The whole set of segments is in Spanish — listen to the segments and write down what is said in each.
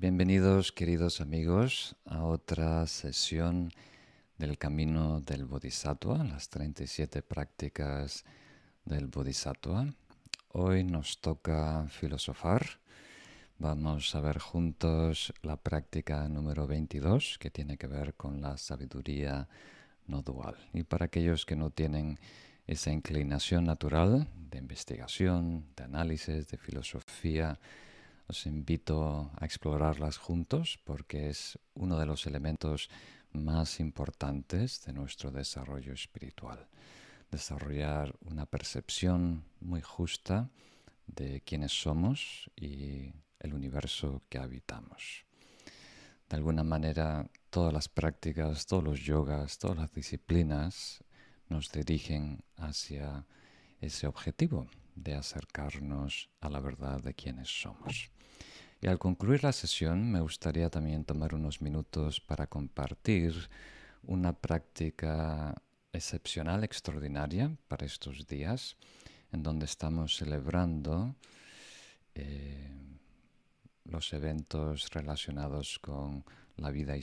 Bienvenidos queridos amigos a otra sesión del camino del Bodhisattva, las 37 prácticas del Bodhisattva. Hoy nos toca filosofar. Vamos a ver juntos la práctica número 22 que tiene que ver con la sabiduría no dual. Y para aquellos que no tienen esa inclinación natural de investigación, de análisis, de filosofía, os invito a explorarlas juntos porque es uno de los elementos más importantes de nuestro desarrollo espiritual. Desarrollar una percepción muy justa de quiénes somos y el universo que habitamos. De alguna manera, todas las prácticas, todos los yogas, todas las disciplinas nos dirigen hacia ese objetivo de acercarnos a la verdad de quiénes somos. Y al concluir la sesión me gustaría también tomar unos minutos para compartir una práctica excepcional, extraordinaria para estos días, en donde estamos celebrando eh, los eventos relacionados con la vida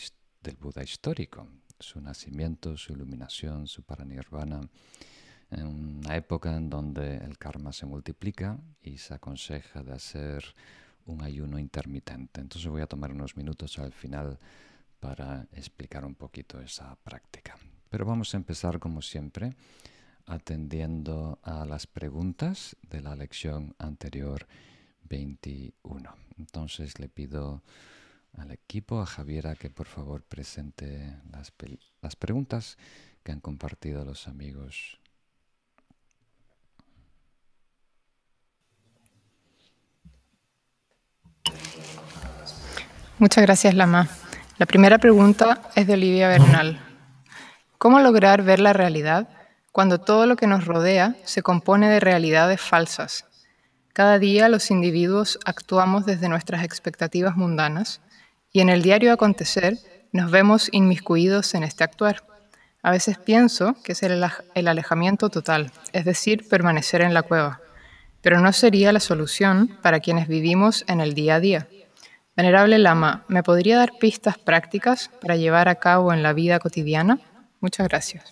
del Buda histórico, su nacimiento, su iluminación, su paranirvana, en una época en donde el karma se multiplica y se aconseja de hacer un ayuno intermitente. Entonces voy a tomar unos minutos al final para explicar un poquito esa práctica. Pero vamos a empezar como siempre atendiendo a las preguntas de la lección anterior 21. Entonces le pido al equipo, a Javiera, que por favor presente las, preguntas que han compartido los amigos Muchas gracias, Lama. La primera pregunta es de Olivia Bernal. ¿Cómo lograr ver la realidad cuando todo lo que nos rodea se compone de realidades falsas? Cada día los individuos actuamos desde nuestras expectativas mundanas y en el diario acontecer nos vemos inmiscuidos en este actuar. A veces pienso que es el alejamiento total, es decir, permanecer en la cueva, pero no sería la solución para quienes vivimos en el día a día. Venerable Lama, ¿me podría dar pistas prácticas para llevar a cabo en la vida cotidiana? Muchas gracias.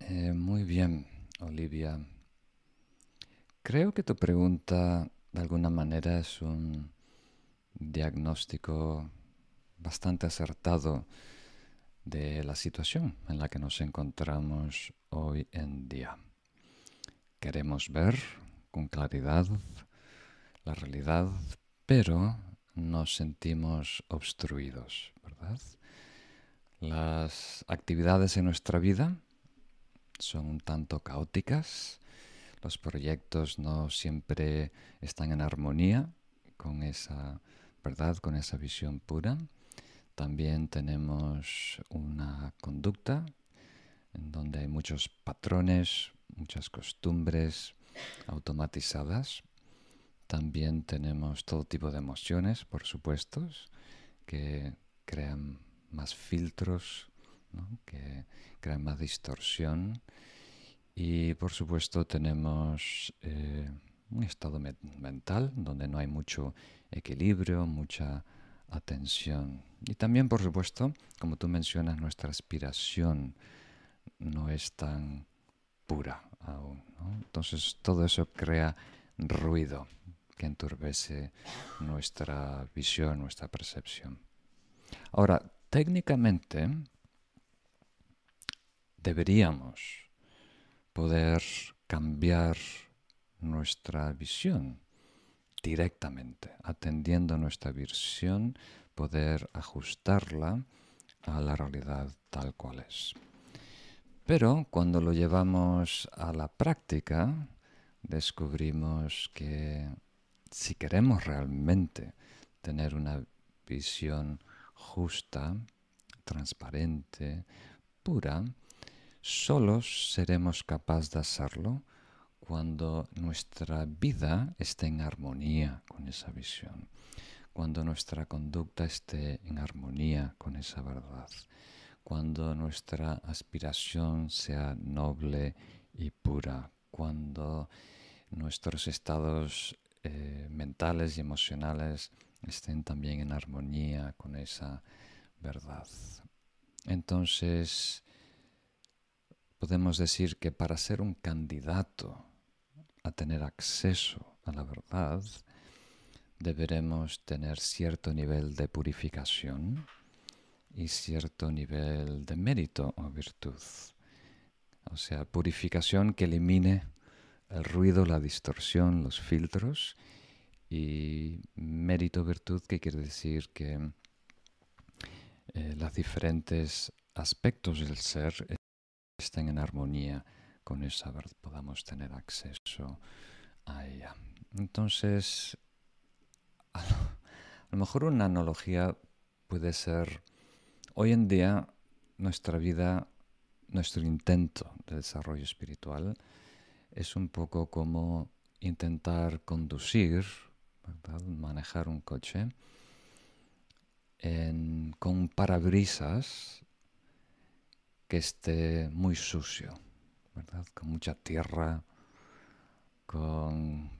Eh, muy bien, Olivia. Creo que tu pregunta de alguna manera es un diagnóstico bastante acertado de la situación en la que nos encontramos hoy en día. Queremos ver con claridad la realidad, pero nos sentimos obstruidos, ¿verdad? Las actividades en nuestra vida son un tanto caóticas, los proyectos no siempre están en armonía con esa verdad, con esa visión pura. También tenemos una conducta en donde hay muchos patrones, muchas costumbres automatizadas también tenemos todo tipo de emociones, por supuesto, que crean más filtros, que crean más distorsión. Y por supuesto tenemos eh, un estado mental donde no hay mucho equilibrio, mucha atención. Y también, por supuesto, como tú mencionas, nuestra aspiración no es tan pura aún. Entonces todo eso crea ruido que enturbece nuestra visión, nuestra percepción. Ahora, técnicamente deberíamos poder cambiar nuestra visión directamente, atendiendo nuestra visión, poder ajustarla a la realidad tal cual es. Pero cuando lo llevamos a la práctica, descubrimos que si queremos realmente tener una visión justa, transparente, pura, solos seremos capaces de hacerlo cuando nuestra vida esté en armonía con esa visión, cuando nuestra conducta esté en armonía con esa verdad, cuando nuestra aspiración sea noble y pura, cuando nuestros estados eh, mentales y emocionales estén también en armonía con esa verdad. Entonces, podemos decir que para ser un candidato a tener acceso a la verdad, deberemos tener cierto nivel de purificación y cierto nivel de mérito o virtud. O sea, purificación que elimine el ruido, la distorsión, los filtros y mérito, virtud, que quiere decir que eh, los diferentes aspectos del ser estén en armonía con esa verdad, podamos tener acceso a ella. Entonces, a lo mejor una analogía puede ser, hoy en día nuestra vida, nuestro intento de desarrollo espiritual es un poco como intentar conducir, manejar un coche con parabrisas que esté muy sucio, ¿verdad? Con mucha tierra, con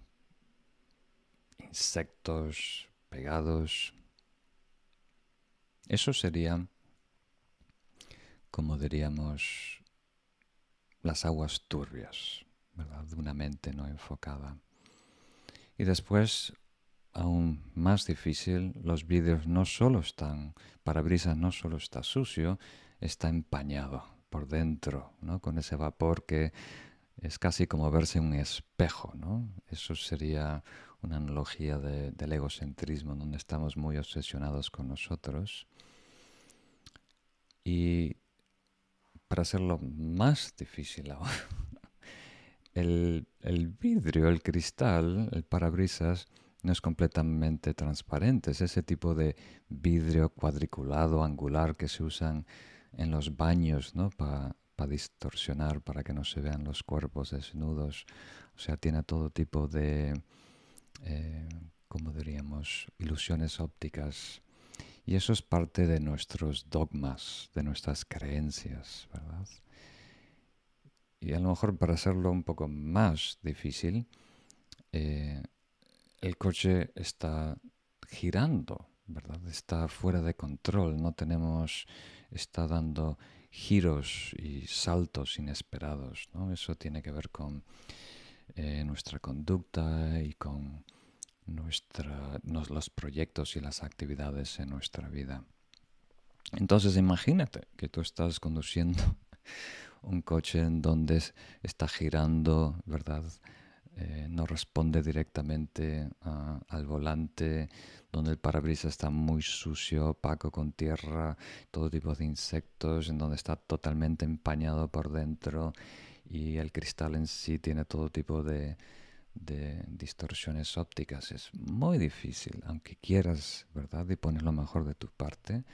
insectos pegados. Eso sería, como diríamos, las aguas turbias, ¿verdad? De una mente no enfocada. Y después, aún más difícil, los vídeos no solo están, parabrisas no solo está sucio, está empañado por dentro, ¿no? Con ese vapor que es casi como verse un espejo, ¿no? Eso sería una analogía del egocentrismo, donde estamos muy obsesionados con nosotros. Y para hacerlo más difícil aún, el, el vidrio, el cristal, el parabrisas, no es completamente transparente. Es ese tipo de vidrio cuadriculado, angular, que se usan en los baños, ¿no? Para distorsionar, para que no se vean los cuerpos desnudos. O sea, tiene todo tipo de, eh, como diríamos, ilusiones ópticas. Y eso es parte de nuestros dogmas, de nuestras creencias, ¿verdad? Y a lo mejor para hacerlo un poco más difícil, eh, el coche está girando, ¿verdad? Está fuera de control, no tenemos, está dando giros y saltos inesperados, ¿no? Eso tiene que ver con eh, nuestra conducta y con nuestra, los proyectos y las actividades en nuestra vida. Entonces imagínate que tú estás conduciendo un coche en donde está girando, ¿verdad? Eh, no responde directamente al volante, donde el parabrisas está muy sucio, opaco, con tierra, todo tipo de insectos, en donde está totalmente empañado por dentro y el cristal en sí tiene todo tipo de, distorsiones ópticas. Es muy difícil, aunque quieras, ¿verdad? Y pones lo mejor de tu parte,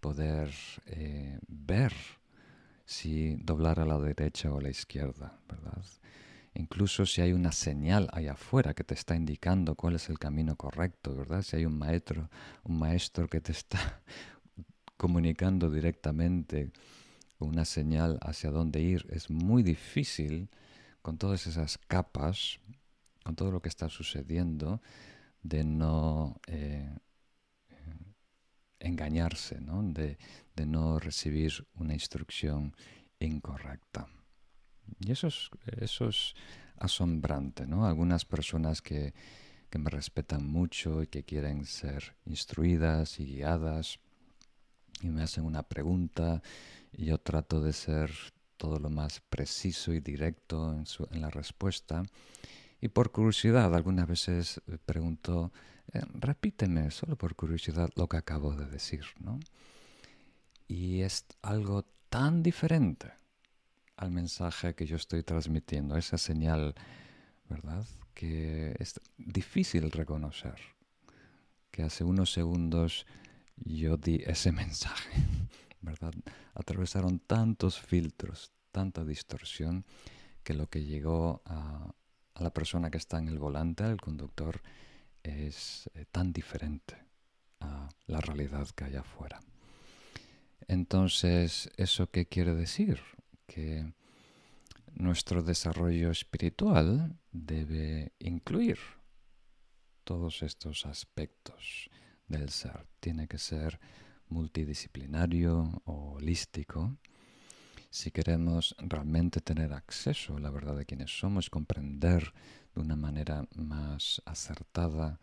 poder eh, ver si doblar a la derecha o a la izquierda, ¿verdad? Incluso si hay una señal allá afuera que te está indicando cuál es el camino correcto, ¿verdad? Si hay un maestro, un maestro que te está comunicando directamente una señal hacia dónde ir, es muy difícil con todas esas capas, con todo lo que está sucediendo, de no eh, engañarse, ¿no? De, no recibir una instrucción incorrecta. Y eso es, eso es asombrante, ¿no? Algunas personas que, me respetan mucho y que quieren ser instruidas y guiadas y me hacen una pregunta y yo trato de ser todo lo más preciso y directo en, en la respuesta. Y por curiosidad, algunas veces pregunto, eh, repíteme, solo por curiosidad, lo que acabo de decir, ¿no? Y es algo tan diferente al mensaje que yo estoy transmitiendo, esa señal, ¿verdad? Que es difícil reconocer. Que hace unos segundos yo di ese mensaje, ¿verdad? Atravesaron tantos filtros, tanta distorsión, que lo que llegó a, la persona que está en el volante, al conductor, es eh, tan diferente a la realidad que hay afuera. Entonces, ¿eso qué quiere decir? que nuestro desarrollo espiritual debe incluir todos estos aspectos del ser. Tiene que ser multidisciplinario o holístico si queremos realmente tener acceso a la verdad de quienes somos, comprender de una manera más acertada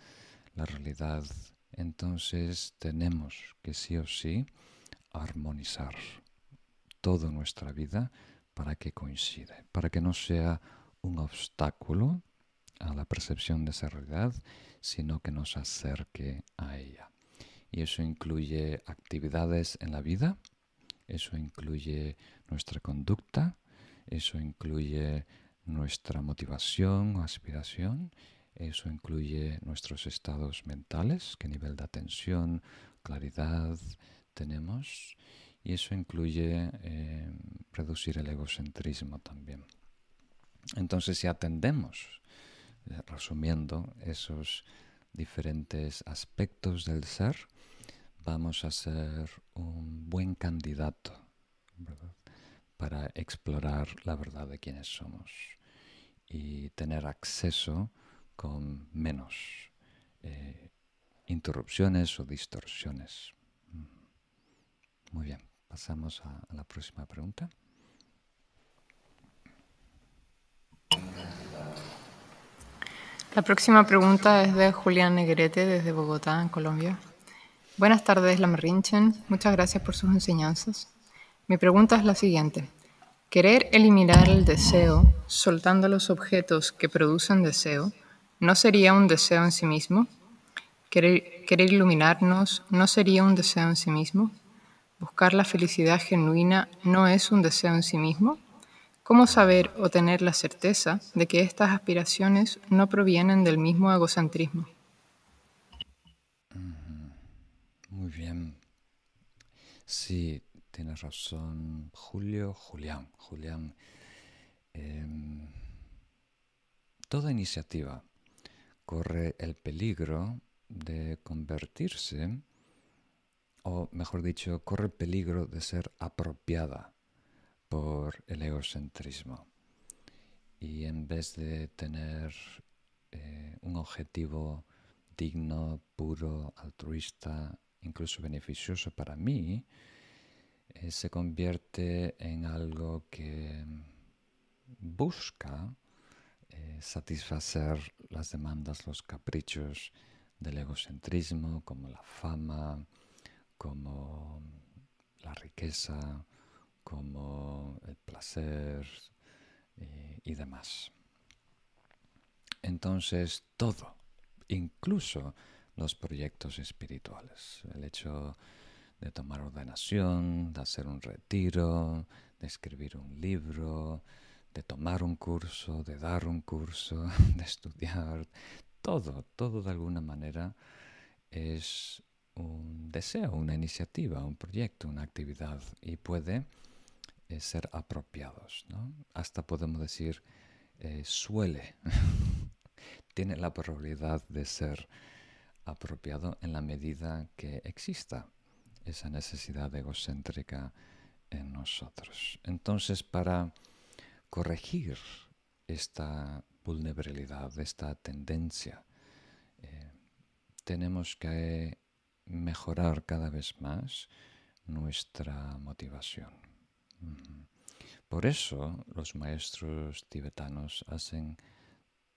la realidad, entonces tenemos que sí o sí armonizar toda nuestra vida para que coincide, para que no sea un obstáculo a la percepción de esa realidad, sino que nos acerque a ella. Y eso incluye actividades en la vida, eso incluye nuestra conducta, eso incluye nuestra motivación o aspiración, eso incluye nuestros estados mentales, qué nivel de atención, claridad tenemos, y eso incluye eh, reducir el egocentrismo también. Entonces, si atendemos, eh, resumiendo, esos diferentes aspectos del ser, vamos a ser un buen candidato para explorar la verdad de quiénes somos y tener acceso con menos eh, interrupciones o distorsiones. Mm. Muy bien, pasamos a, a la próxima pregunta. La próxima pregunta es de Julián Negrete desde Bogotá, en Colombia. Buenas tardes, Lamarrinchen. Muchas gracias por sus enseñanzas. Mi pregunta es la siguiente. Querer eliminar el deseo soltando los objetos que producen deseo, ¿no sería un deseo en sí mismo? Querer, iluminarnos, ¿no sería un deseo en sí mismo? ¿Buscar la felicidad genuina no es un deseo en sí mismo? ¿Cómo saber o tener la certeza de que estas aspiraciones no provienen del mismo egocentrismo? Muy bien. Sí, tienes razón, Julio, Julián, Julián. Em, toda iniciativa corre el peligro de convertirse, o mejor dicho, corre el peligro de ser apropiada por el egocentrismo. Y en vez de tener eh, un objetivo digno, puro, altruista, incluso beneficioso para mí, eh, se convierte en algo que busca eh, satisfacer las demandas, los caprichos del egocentrismo, como la fama, como la riqueza, como el placer eh, y demás. Entonces, todo, incluso los proyectos espirituales. El hecho de tomar ordenación, de hacer un retiro, de escribir un libro, de tomar un curso, de dar un curso, de estudiar, todo, todo de alguna manera es un deseo, una iniciativa, un proyecto, una actividad y puede eh, ser apropiados. ¿no? Hasta podemos decir eh, suele, tiene la probabilidad de ser apropiado en la medida que exista esa necesidad egocéntrica en nosotros. Entonces, para corregir esta vulnerabilidad, esta tendencia, eh, tenemos que mejorar cada vez más nuestra motivación. Por eso los maestros tibetanos hacen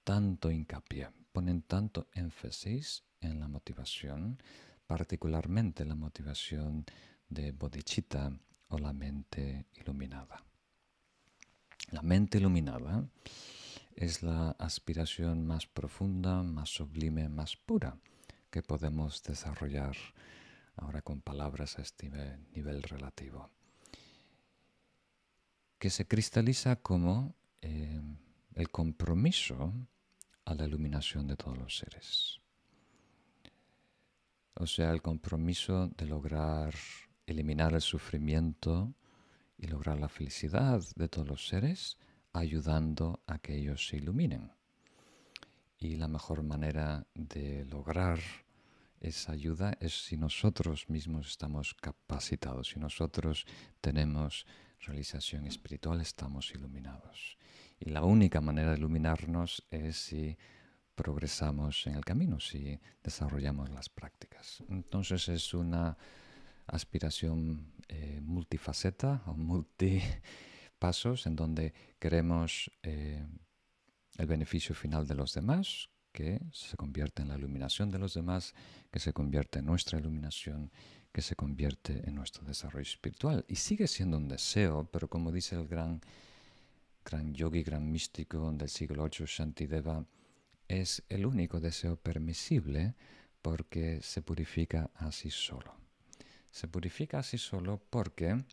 tanto hincapié, ponen tanto énfasis en la motivación, particularmente la motivación de bodhicitta o la mente iluminada. La mente iluminada es la aspiración más profunda, más sublime, más pura que podemos desarrollar ahora con palabras a este nivel relativo, que se cristaliza como eh, el compromiso a la iluminación de todos los seres. O sea, el compromiso de lograr eliminar el sufrimiento y lograr la felicidad de todos los seres, ayudando a que ellos se iluminen. Y la mejor manera de lograr esa ayuda es si nosotros mismos estamos capacitados, si nosotros tenemos realización espiritual, estamos iluminados. Y la única manera de iluminarnos es si progresamos en el camino, si desarrollamos las prácticas. Entonces es una aspiración eh, multifaceta o multipasos en donde queremos eh, el beneficio final de los demás, que se convierte en la iluminación de los demás, que se convierte en nuestra iluminación, que se convierte en nuestro desarrollo espiritual. Y sigue siendo un deseo, pero como dice el gran, gran yogi, gran místico del siglo VIII, Shantideva, es el único deseo permisible porque se purifica así solo. Se purifica así solo porque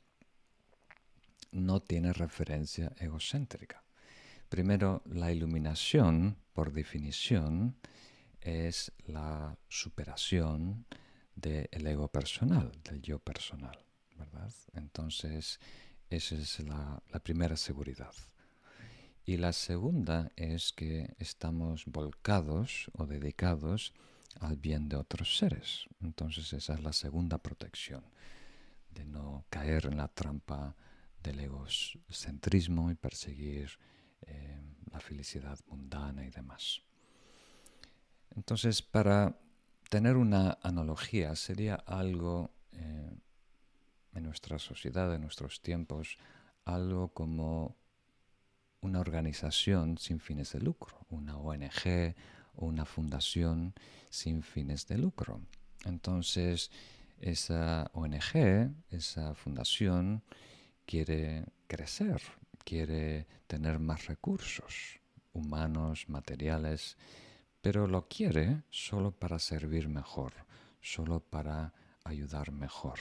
no tiene referencia egocéntrica. Primero, la iluminación, por definición, es la superación del ego personal, del yo personal, ¿verdad? Entonces, esa es la primera seguridad. Y la segunda es que estamos volcados o dedicados al bien de otros seres. Entonces esa es la segunda protección, de no caer en la trampa del egocentrismo y perseguir eh, la felicidad mundana y demás. Entonces, para tener una analogía, sería algo eh, en nuestra sociedad, en nuestros tiempos, algo como una organización sin fines de lucro, una ONG una fundación sin fines de lucro. Entonces, esa ONG, esa fundación, quiere crecer, quiere tener más recursos humanos, materiales, pero lo quiere solo para servir mejor, solo para ayudar mejor.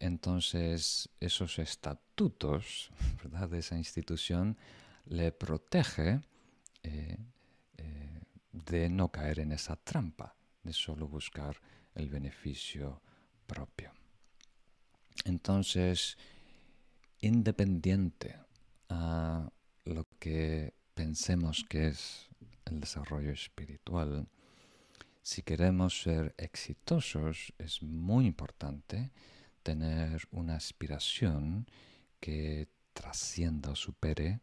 Entonces, esos estatutos ¿verdad? de esa institución le protege eh, eh, de no caer en esa trampa, de solo buscar el beneficio propio. Entonces, independiente a lo que pensemos que es el desarrollo espiritual, si queremos ser exitosos es muy importante tener una aspiración que trascienda o supere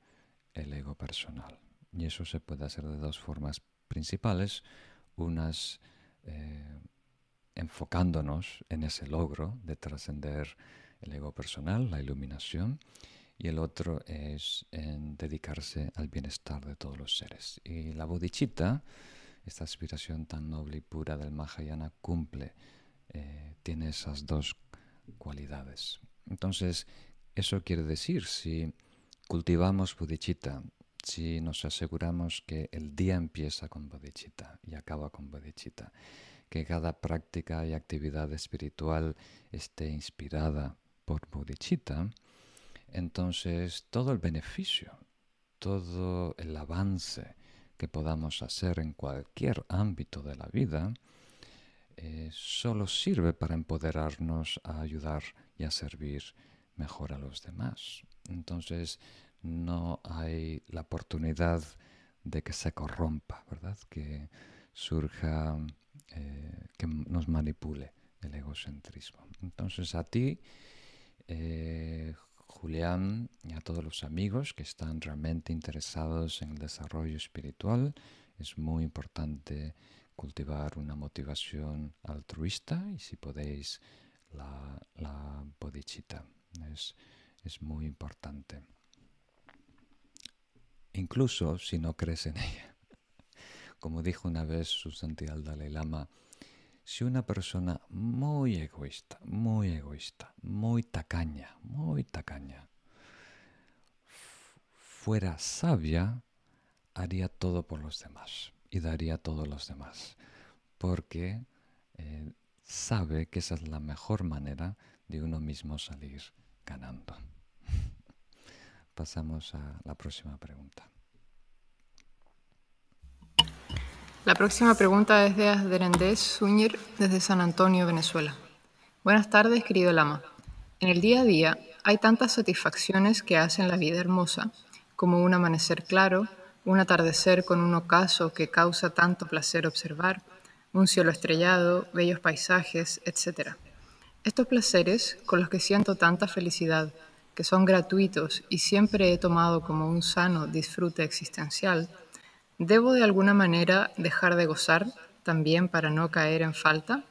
el ego personal. Y eso se puede hacer de dos formas principales. Unas eh, enfocándonos en ese logro de trascender el ego personal, la iluminación, y el otro es en dedicarse al bienestar de todos los seres. Y la bodhicitta, esta aspiración tan noble y pura del Mahayana, cumple, eh, tiene esas dos cualidades. Entonces, eso quiere decir, si cultivamos bodhicitta, si nos aseguramos que el día empieza con bodhicitta y acaba con bodhicitta, que cada práctica y actividad espiritual esté inspirada por bodhicitta, entonces todo el beneficio, todo el avance que podamos hacer en cualquier ámbito de la vida, eh, solo sirve para empoderarnos a ayudar y a servir mejor a los demás. Entonces no hay la oportunidad de que se corrompa, ¿verdad? Que surja, eh, que nos manipule el egocentrismo. Entonces a ti, eh, Julián, y a todos los amigos que están realmente interesados en el desarrollo espiritual, es muy importante cultivar una motivación altruista y si podéis la, la bodhicitta es, muy importante. Incluso si no crees en ella. Como dijo una vez su santidad Dalai Lama, si una persona muy egoísta, muy egoísta, muy tacaña, muy tacaña, fuera sabia, haría todo por los demás y daría a todos los demás, porque eh, sabe que esa es la mejor manera de uno mismo salir ganando. Pasamos a la próxima pregunta. La próxima pregunta es de Asderendés Zúñir desde San Antonio, Venezuela. Buenas tardes, querido Lama. En el día a día hay tantas satisfacciones que hacen la vida hermosa, como un amanecer claro, un atardecer con un ocaso que causa tanto placer observar, un cielo estrellado, bellos paisajes, etc. Estos placeres, con los que siento tanta felicidad, que son gratuitos y siempre he tomado como un sano disfrute existencial, ¿Debo de alguna manera dejar de gozar también para no caer en falta?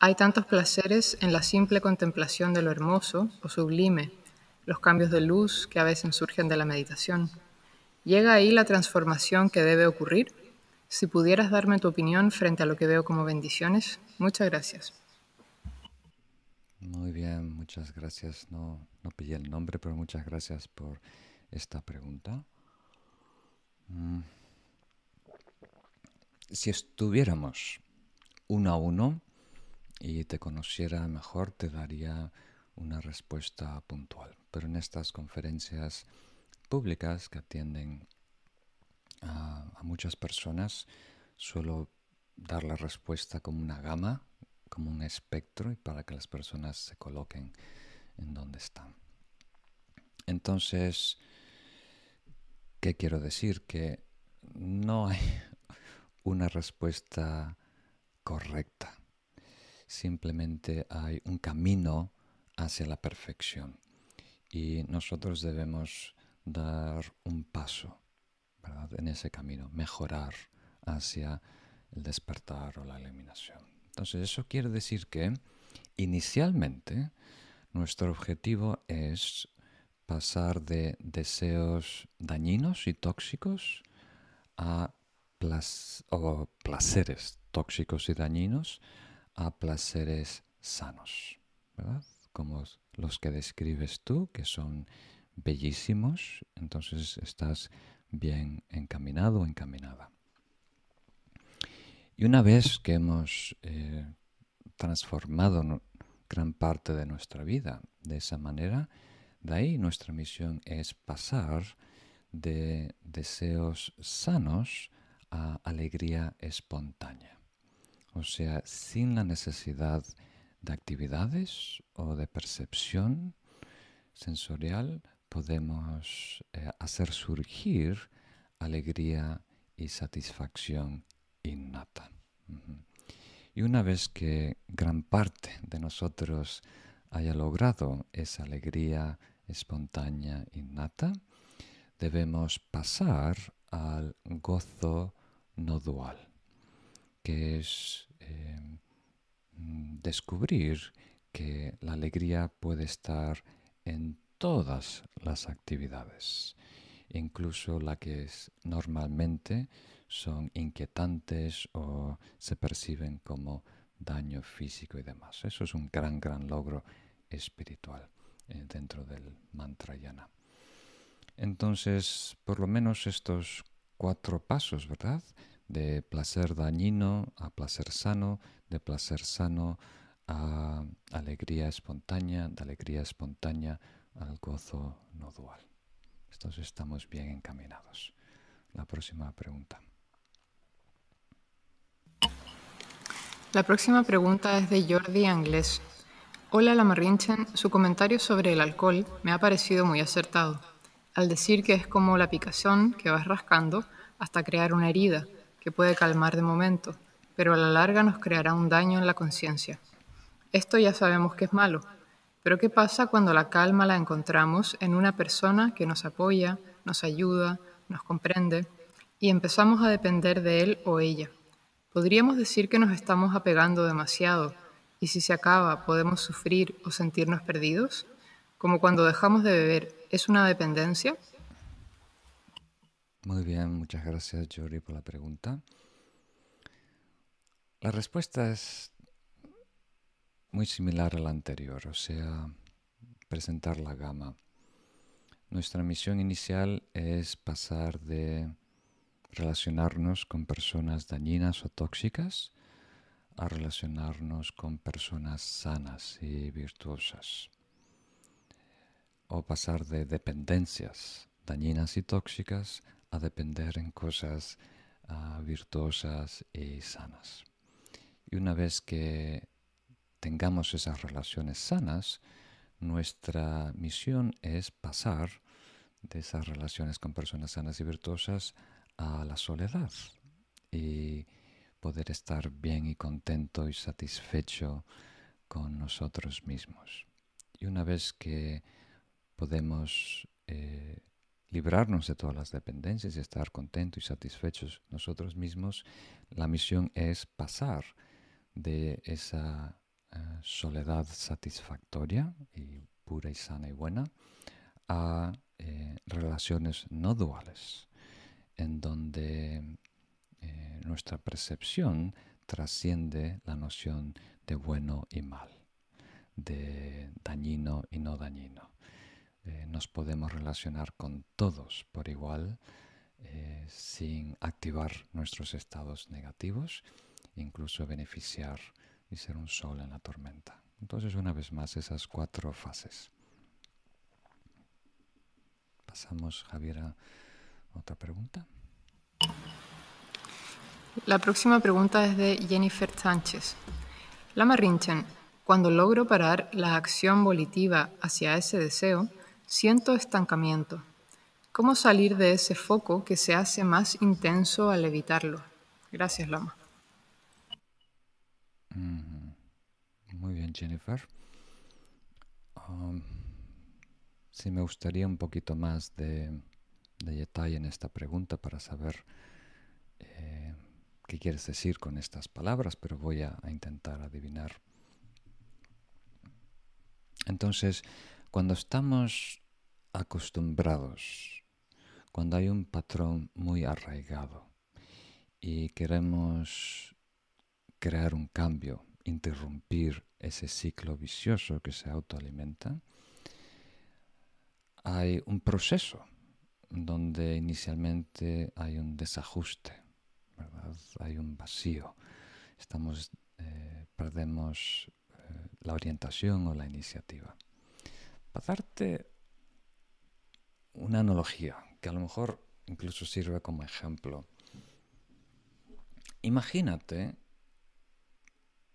Hay tantos placeres en la simple contemplación de lo hermoso o sublime, los cambios de luz que a veces surgen de la meditación. ¿Llega ahí la transformación que debe ocurrir? Si pudieras darme tu opinión frente a lo que veo como bendiciones, muchas gracias. Muy bien, muchas gracias. No, no pillé el nombre, pero muchas gracias por esta pregunta. Mm. Si estuviéramos uno a uno y te conociera mejor, te daría una respuesta puntual. Pero en estas conferencias públicas que atienden a, muchas personas, suelo dar la respuesta como una gama, como un espectro, y para que las personas se coloquen en donde están. Entonces, ¿qué quiero decir? Que no hay una respuesta correcta. Simplemente hay un camino hacia la perfección. Y nosotros debemos dar un paso en ese camino, mejorar hacia el despertar o la eliminación. Entonces eso quiere decir que inicialmente nuestro objetivo es pasar de deseos dañinos y tóxicos a o placeres tóxicos y dañinos a placeres sanos, ¿verdad? Como los que describes tú, que son bellísimos, entonces estás bien encaminado o encaminada. Y una vez que hemos eh, transformado gran parte de nuestra vida de esa manera, de ahí nuestra misión es pasar de deseos sanos a alegría espontánea. O sea, sin la necesidad de actividades o de percepción sensorial, podemos eh, hacer surgir alegría y satisfacción innata. Y una vez que gran parte de nosotros haya logrado esa alegría espontánea innata, debemos pasar al gozo no dual, que es eh, descubrir que la alegría puede estar en todas las actividades, incluso las que normalmente son inquietantes o se perciben como daño físico y demás. Eso es un gran, gran logro espiritual eh, dentro del mantra yana. Entonces, por lo menos estos cuatro pasos, ¿verdad? De placer dañino a placer sano, de placer sano a alegría espontánea, de alegría espontánea al gozo no dual. Estos estamos bien encaminados. La próxima pregunta. La próxima pregunta es de Jordi Anglés. Hola Lamarrinchen, su comentario sobre el alcohol me ha parecido muy acertado, al decir que es como la picazón que vas rascando hasta crear una herida que puede calmar de momento, pero a la larga nos creará un daño en la conciencia. Esto ya sabemos que es malo, pero ¿qué pasa cuando la calma la encontramos en una persona que nos apoya, nos ayuda, nos comprende y empezamos a depender de él o ella? Podríamos decir que nos estamos apegando demasiado y si se acaba podemos sufrir o sentirnos perdidos, como cuando dejamos de beber, ¿es una dependencia? Muy bien, muchas gracias Jory por la pregunta. La respuesta es muy similar a la anterior, o sea, presentar la gama. Nuestra misión inicial es pasar de relacionarnos con personas dañinas o tóxicas a relacionarnos con personas sanas y virtuosas. O pasar de dependencias dañinas y tóxicas a depender en cosas uh, virtuosas y sanas. Y una vez que tengamos esas relaciones sanas, nuestra misión es pasar de esas relaciones con personas sanas y virtuosas a la soledad y poder estar bien y contento y satisfecho con nosotros mismos. Y una vez que podemos eh, librarnos de todas las dependencias y estar contentos y satisfechos nosotros mismos, la misión es pasar de esa eh, soledad satisfactoria y pura y sana y buena a eh, relaciones no duales, en donde eh, nuestra percepción trasciende la noción de bueno y mal, de dañino y no dañino. Eh, nos podemos relacionar con todos por igual eh, sin activar nuestros estados negativos, incluso beneficiar y ser un sol en la tormenta. Entonces, una vez más, esas cuatro fases. Pasamos, Javier, a otra pregunta. La próxima pregunta es de Jennifer Sánchez. Lama Rinchen, cuando logro parar la acción volitiva hacia ese deseo, Siento estancamiento. ¿Cómo salir de ese foco que se hace más intenso al evitarlo? Gracias, Lama. Muy bien, Jennifer. Um, sí, me gustaría un poquito más de, detalle en esta pregunta para saber eh, qué quieres decir con estas palabras, pero voy a intentar adivinar. Entonces, cuando estamos acostumbrados, cuando hay un patrón muy arraigado y queremos crear un cambio, interrumpir ese ciclo vicioso que se autoalimenta, hay un proceso donde inicialmente hay un desajuste, hay un vacío, estamos, eh, perdemos eh, la orientación o la iniciativa. Para darte una analogía que a lo mejor incluso sirve como ejemplo. Imagínate,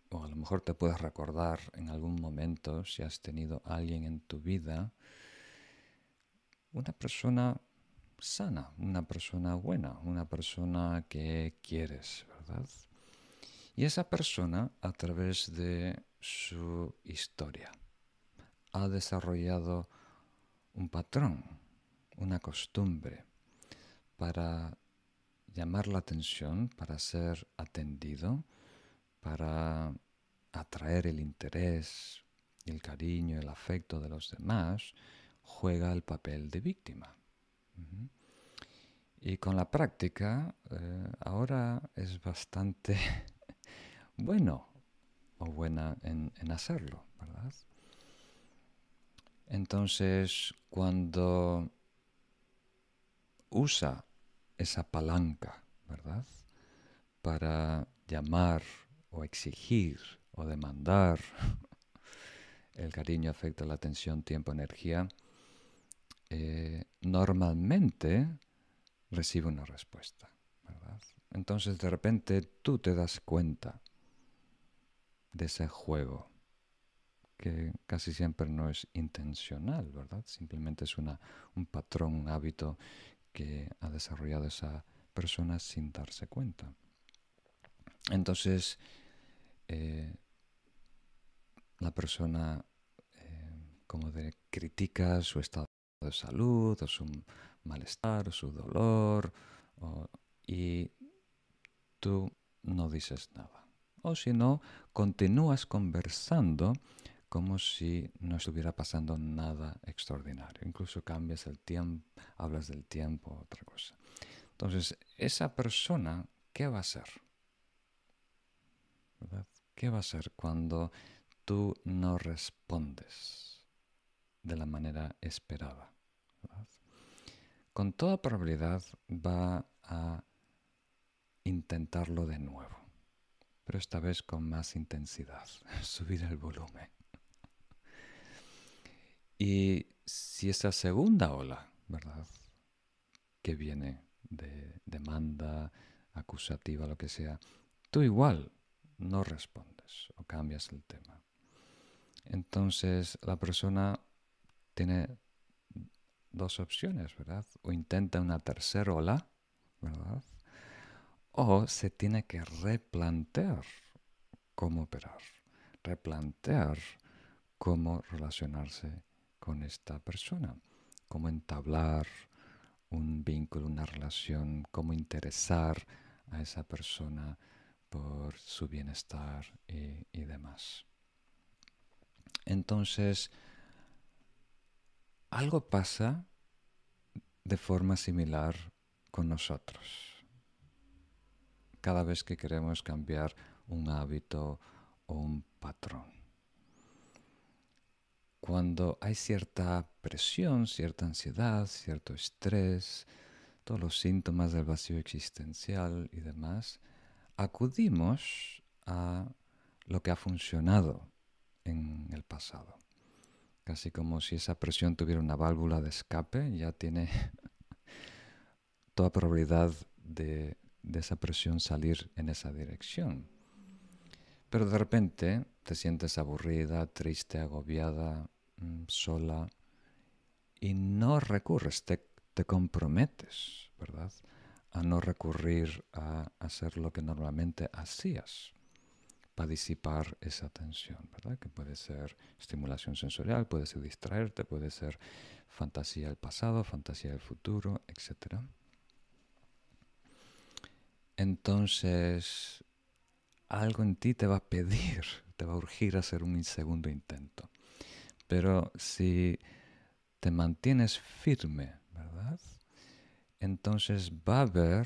o a lo mejor te puedes recordar en algún momento si has tenido alguien en tu vida, una persona sana, una persona buena, una persona que quieres, ¿verdad? Y esa persona, a través de su historia, ha desarrollado un patrón, una costumbre para llamar la atención, para ser atendido, para atraer el interés, el cariño, el afecto de los demás, juega el papel de víctima. Y con la práctica, eh, ahora es bastante bueno o buena en, hacerlo, ¿verdad? Entonces, cuando usa esa palanca, ¿verdad? Para llamar o exigir o demandar el cariño, afecto, la atención, tiempo, energía, eh, normalmente recibe una respuesta, ¿verdad? Entonces de repente tú te das cuenta de ese juego que casi siempre no es intencional, ¿verdad? Simplemente es una, un patrón, un hábito que ha desarrollado esa persona sin darse cuenta. Entonces, eh, la persona eh, como de critica su estado de salud o su malestar o su dolor y tú no dices nada. O si no, continúas conversando como si no estuviera pasando nada extraordinario. Incluso cambias el tiempo, hablas del tiempo, otra cosa. Entonces, esa persona, ¿qué va a hacer? ¿Qué va a hacer cuando tú no respondes de la manera esperada? Con toda probabilidad va a intentarlo de nuevo, pero esta vez con más intensidad, subir el volumen. Y si esa segunda ola, ¿verdad? Que viene de demanda, acusativa, lo que sea, tú igual no respondes o cambias el tema. Entonces la persona tiene dos opciones, ¿verdad? O intenta una tercera ola, ¿verdad? O se tiene que replantear cómo operar, replantear cómo relacionarse con esta persona, cómo entablar un vínculo, una relación, cómo interesar a esa persona por su bienestar y, demás. Entonces, algo pasa de forma similar con nosotros. Cada vez que queremos cambiar un hábito o un patrón. Cuando hay cierta presión, cierta ansiedad, cierto estrés, todos los síntomas del vacío existencial y demás, acudimos a lo que ha funcionado en el pasado. Casi como si esa presión tuviera una válvula de escape, ya tiene toda probabilidad de, de esa presión salir en esa dirección. Pero de repente te sientes aburrida, triste, agobiada, mm, sola y no recurres, te, te comprometes, ¿verdad? A no recurrir a hacer lo que normalmente hacías para disipar esa tensión, ¿verdad? Que puede ser estimulación sensorial, puede ser distraerte, puede ser fantasía del pasado, fantasía del futuro, etc. Entonces, algo en ti te va a pedir, te va a urgir a hacer un segundo intento. Pero si te mantienes firme, ¿verdad? Entonces va a haber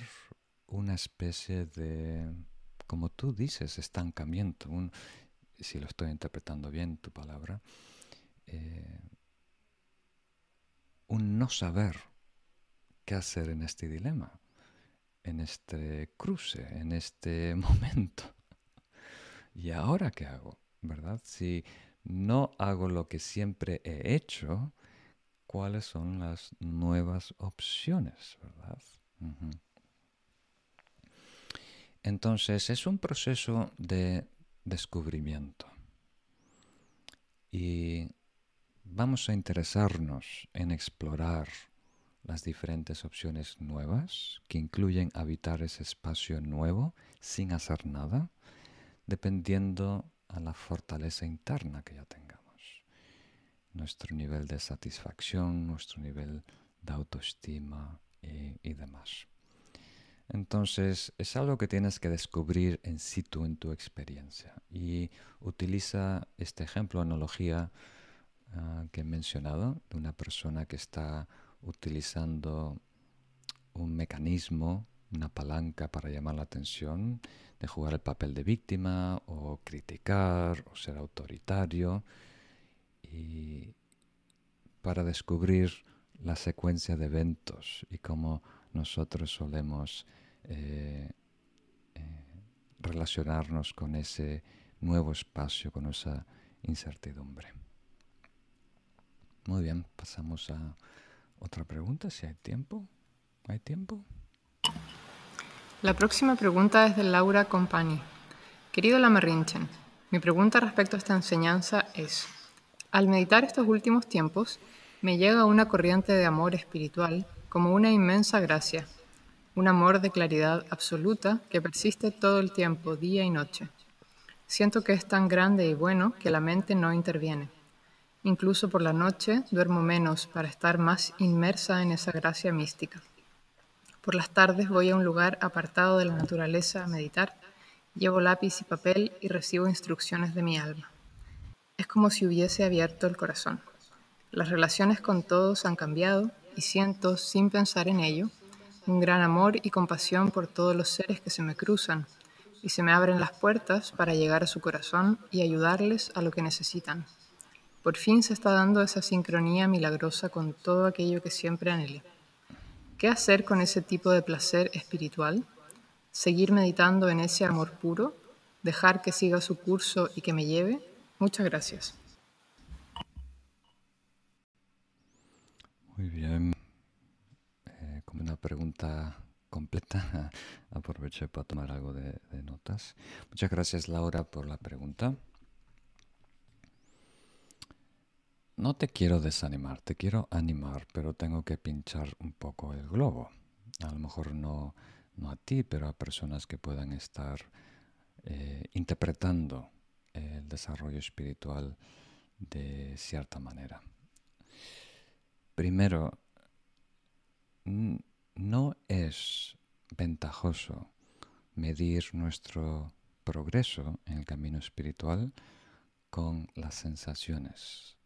una especie de, como tú dices, estancamiento, si lo estoy interpretando bien tu palabra, eh, un no saber qué hacer en este dilema, en este cruce, en este momento. ¿y ahora qué hago? ¿Verdad? Si no hago lo que siempre he hecho, ¿cuáles son las nuevas opciones? ¿Verdad? Entonces es un proceso de descubrimiento. Y vamos a interesarnos en explorar las diferentes opciones nuevas que incluyen habitar ese espacio nuevo sin hacer nada dependiendo a la fortaleza interna que ya tengamos. Nuestro nivel de satisfacción, nuestro nivel de autoestima y, demás. Entonces es algo que tienes que descubrir en situ en tu experiencia. Y utiliza este ejemplo, analogía ah, que he mencionado, de una persona que está utilizando un mecanismo, una palanca para llamar la atención de jugar el papel de víctima o criticar o ser autoritario y para descubrir la secuencia de eventos y cómo nosotros solemos eh, eh, relacionarnos con ese nuevo espacio, con esa incertidumbre. Muy bien, pasamos a otra pregunta, si hay tiempo. ¿Hay tiempo? La próxima pregunta es de Laura Compani. Querido Lamarrinchen, mi pregunta respecto a esta enseñanza es, al meditar estos últimos tiempos, me llega una corriente de amor espiritual como una inmensa gracia, un amor de claridad absoluta que persiste todo el tiempo, día y noche. Siento que es tan grande y bueno que la mente no interviene. Incluso por la noche duermo menos para estar más inmersa en esa gracia mística. Por las tardes voy a un lugar apartado de la naturaleza a meditar, llevo lápiz y papel y recibo instrucciones de mi alma. Es como si hubiese abierto el corazón. Las relaciones con todos han cambiado y siento, sin pensar en ello, un gran amor y compasión por todos los seres que se me cruzan y se me abren las puertas para llegar a su corazón y ayudarles a lo que necesitan. Por fin se está dando esa sincronía milagrosa con todo aquello que siempre anhelé. ¿Qué hacer con ese tipo de placer espiritual? ¿Seguir meditando en ese amor puro? ¿Dejar que siga su curso y que me lleve? Muchas gracias. Muy bien. Eh, como una pregunta completa, aproveché para tomar algo de notas. Muchas gracias Laura por la pregunta. No te quiero desanimar, te quiero animar, pero tengo que pinchar un poco el globo. A lo mejor no, no a ti, pero a personas que puedan estar eh, interpretando el desarrollo espiritual de cierta manera. Primero, no es ventajoso medir nuestro progreso en el camino espiritual con las sensaciones.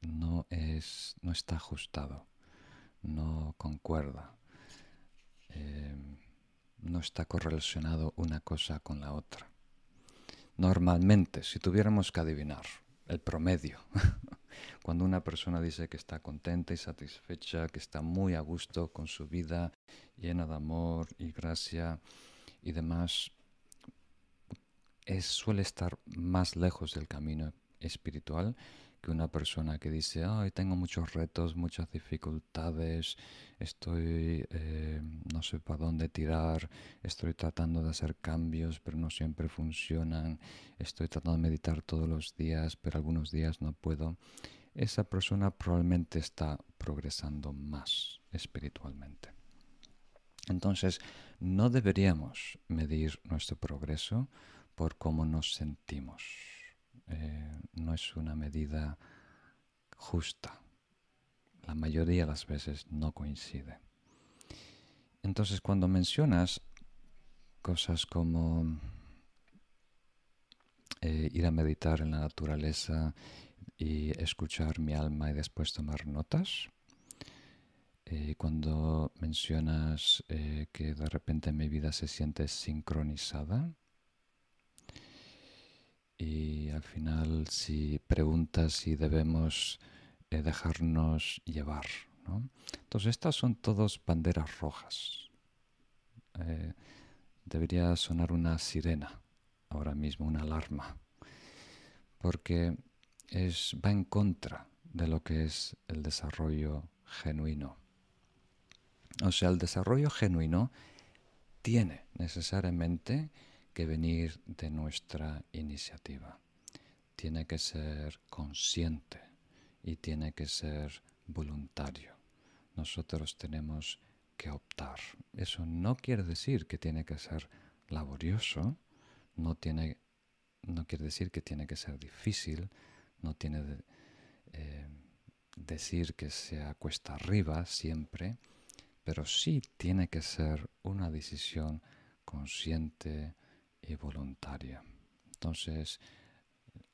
No, es, no está ajustado, no concuerda, eh, no está correlacionado una cosa con la otra. Normalmente, si tuviéramos que adivinar el promedio, cuando una persona dice que está contenta y satisfecha, que está muy a gusto con su vida, llena de amor y gracia y demás, suele estar más lejos del camino espiritual que una persona que dice, ay, tengo muchos retos, muchas dificultades, estoy, eh, no sé para dónde tirar, estoy tratando de hacer cambios, pero no siempre funcionan, estoy tratando de meditar todos los días, pero algunos días no puedo. Esa persona probablemente está progresando más espiritualmente. Entonces, no deberíamos medir nuestro progreso por cómo nos sentimos. Eh, no es una medida justa. La mayoría de las veces no coincide. Entonces, cuando mencionas cosas como eh, ir a meditar en la naturaleza y escuchar mi alma y después tomar notas, eh, cuando mencionas que de repente mi vida se siente sincronizada, y al final si preguntas si debemos eh, dejarnos llevar. Entonces estas son todas banderas rojas. Eh, debería sonar una sirena ahora mismo, una alarma, porque es, va en contra de lo que es el desarrollo genuino. O sea, el desarrollo genuino tiene necesariamente que venir de nuestra iniciativa. Tiene que ser consciente y tiene que ser voluntario. Nosotros tenemos que optar. Eso no quiere decir que tiene que ser laborioso, no, tiene, no quiere decir que tiene que ser difícil, no tiene que eh, decir que sea cuesta arriba siempre, pero sí tiene que ser una decisión consciente, y voluntaria. Entonces,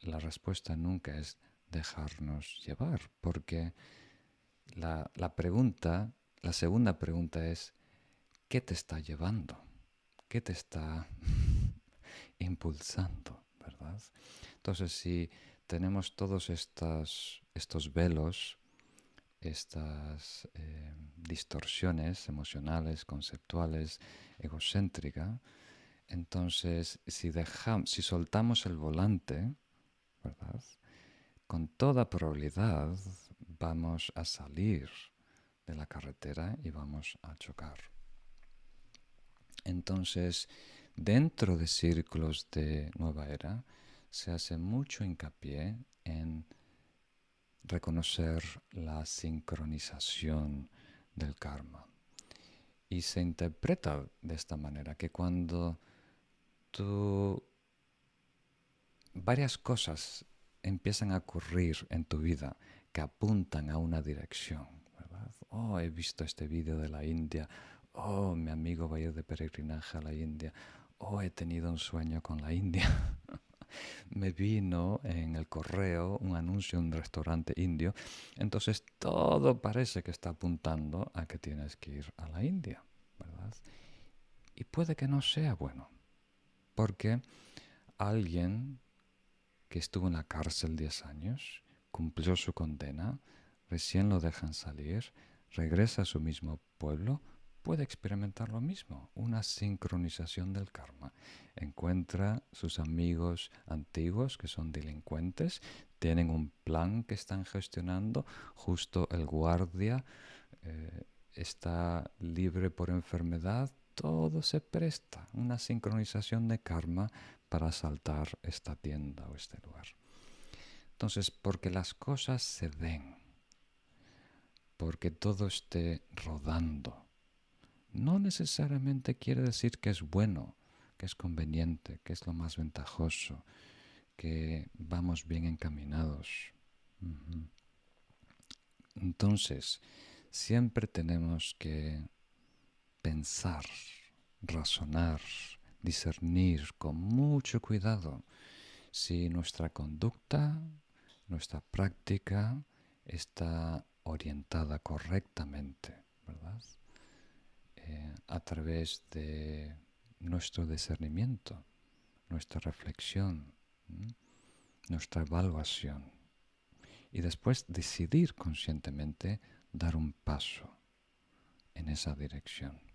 la respuesta nunca es dejarnos llevar, porque la, pregunta, la segunda pregunta es, ¿qué te está llevando? ¿Qué te está impulsando? ¿Verdad? Entonces, si tenemos todos estas, estos velos, estas eh, distorsiones emocionales, conceptuales, egocéntricas, entonces, si, dejamos, si soltamos el volante. Con toda probabilidad vamos a salir de la carretera y vamos a chocar. Entonces, dentro de círculos de nueva era, se hace mucho hincapié en reconocer la sincronización del karma. Y se interpreta de esta manera, que cuando tú varias cosas empiezan a ocurrir en tu vida que apuntan a una dirección. Oh, he visto este vídeo de la India. Oh, mi amigo va a ir de peregrinaje a la India. Oh, he tenido un sueño con la India. Me vino en el correo un anuncio de un restaurante indio. Entonces todo parece que está apuntando a que tienes que ir a la India, ¿verdad? Y puede que no sea bueno porque alguien que estuvo en la cárcel 10 años, cumplió su condena, recién lo dejan salir, regresa a su mismo pueblo, puede experimentar lo mismo, una sincronización del karma. Encuentra sus amigos antiguos que son delincuentes, tienen un plan que están gestionando, justo el guardia eh, está libre por enfermedad, todo se presta, una sincronización de karma para saltar esta tienda o este lugar. Entonces, porque las cosas se den, porque todo esté rodando, no necesariamente quiere decir que es bueno, que es conveniente, que es lo más ventajoso, que vamos bien encaminados. Entonces, siempre tenemos que pensar, razonar, discernir con mucho cuidado si nuestra conducta, nuestra práctica está orientada correctamente, ¿verdad? Eh, a través de nuestro discernimiento, nuestra reflexión, nuestra evaluación. Y después decidir conscientemente dar un paso en esa dirección.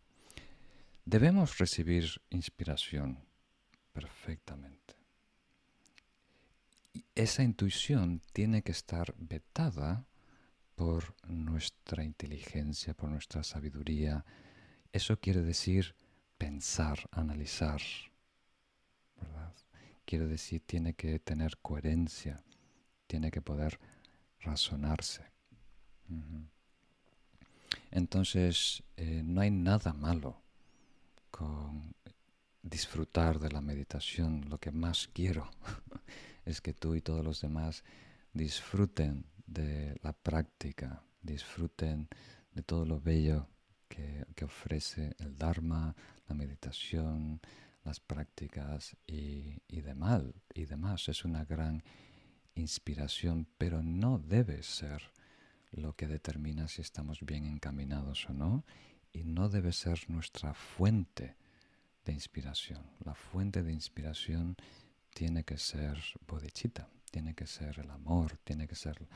Debemos recibir inspiración perfectamente. Esa intuición tiene que estar vetada por nuestra inteligencia, por nuestra sabiduría. Eso quiere decir pensar, analizar. Quiere decir, tiene que tener coherencia, tiene que poder razonarse. Entonces, eh, no hay nada malo con disfrutar de la meditación. Lo que más quiero es que tú y todos los demás disfruten de la práctica, disfruten de todo lo bello que, ofrece el Dharma, la meditación, las prácticas y, y, demás, y demás. Es una gran inspiración, pero no debe ser lo que determina si estamos bien encaminados o no, y no debe ser nuestra fuente de inspiración. La fuente de inspiración tiene que ser bodhicitta, tiene que ser el amor, tiene que ser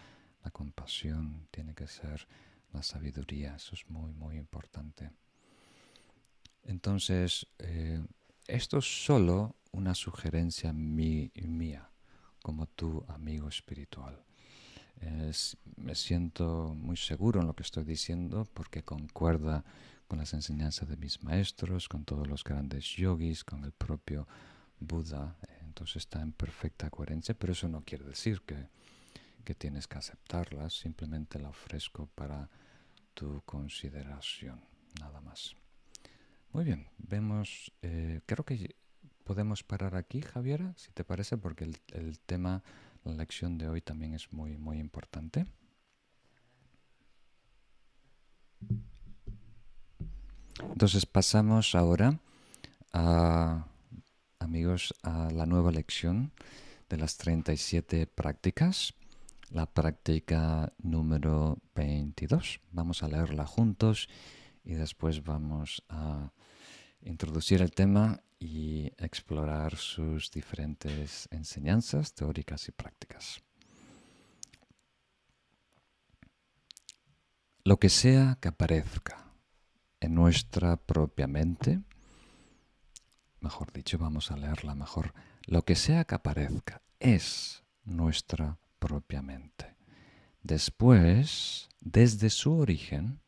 la compasión, tiene que ser la sabiduría. Eso es muy, muy importante. Entonces, eh, esto es solo una sugerencia mía, como tu amigo espiritual me siento muy seguro en lo que estoy diciendo porque concuerda con las enseñanzas de mis maestros, con todos los grandes yogis, con el propio Buda. Entonces está en perfecta coherencia, pero eso no quiere decir que, que tienes que aceptarlas, simplemente la ofrezco para tu consideración, nada más. Muy bien, vemos, eh, creo que podemos parar aquí, Javiera, si te parece, porque el, el tema la lección de hoy también es muy, muy importante. Entonces pasamos ahora a, amigos, a la nueva lección de las 37 prácticas, la práctica número 22. Vamos a leerla juntos y después vamos a introducir el tema y explorar sus diferentes enseñanzas teóricas y prácticas. Lo que sea que aparezca en nuestra propia mente, mejor dicho, vamos a leerla mejor, lo que sea que aparezca es nuestra propia mente. Después, desde su origen,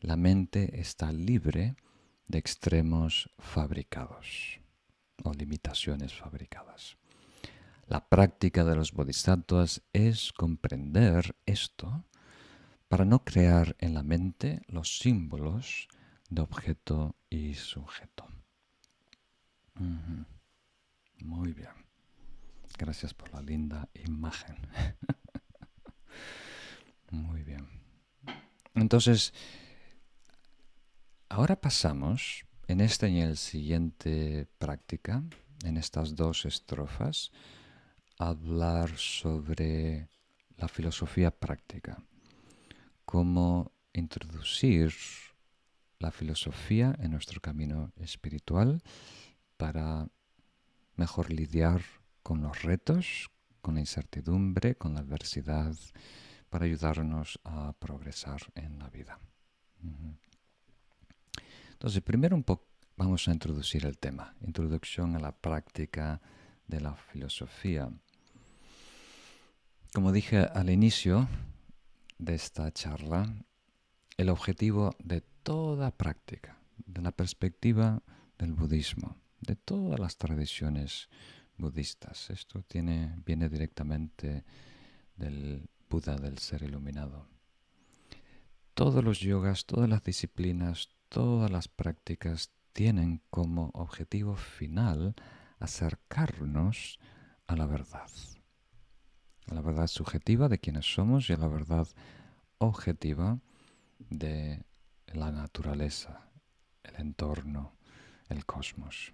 la mente está libre de extremos fabricados o limitaciones fabricadas. La práctica de los bodhisattvas es comprender esto para no crear en la mente los símbolos de objeto y sujeto. Muy bien. Gracias por la linda imagen. Muy bien. Entonces, Ahora pasamos en esta y en el siguiente práctica, en estas dos estrofas, a hablar sobre la filosofía práctica, cómo introducir la filosofía en nuestro camino espiritual para mejor lidiar con los retos, con la incertidumbre, con la adversidad, para ayudarnos a progresar en la vida. Entonces, primero un poco vamos a introducir el tema, introducción a la práctica de la filosofía. Como dije al inicio de esta charla, el objetivo de toda práctica, de la perspectiva del budismo, de todas las tradiciones budistas, esto viene directamente del Buda, del ser iluminado. Todos los yogas, todas las disciplinas, todas las prácticas tienen como objetivo final acercarnos a la verdad. A la verdad subjetiva de quienes somos y a la verdad objetiva de la naturaleza, el entorno, el cosmos.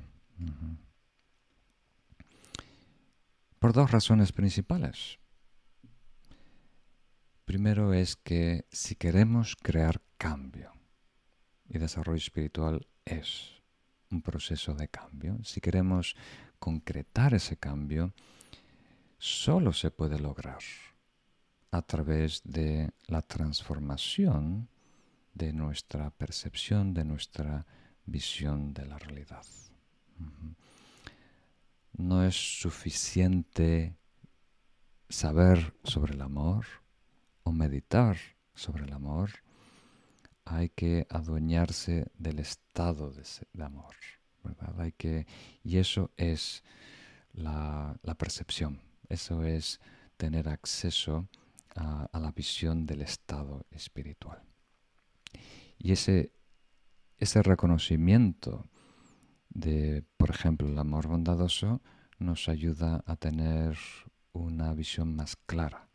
Por dos razones principales. Primero es que si queremos crear cambio, y desarrollo espiritual es un proceso de cambio, si queremos concretar ese cambio, solo se puede lograr a través de la transformación de nuestra percepción, de nuestra visión de la realidad. No es suficiente saber sobre el amor o meditar sobre el amor. Hay que adueñarse del estado de, amor. Hay que, y eso es la, percepción, eso es tener acceso a, a, la visión del estado espiritual. Y ese, ese reconocimiento de, por ejemplo, el amor bondadoso nos ayuda a tener una visión más clara,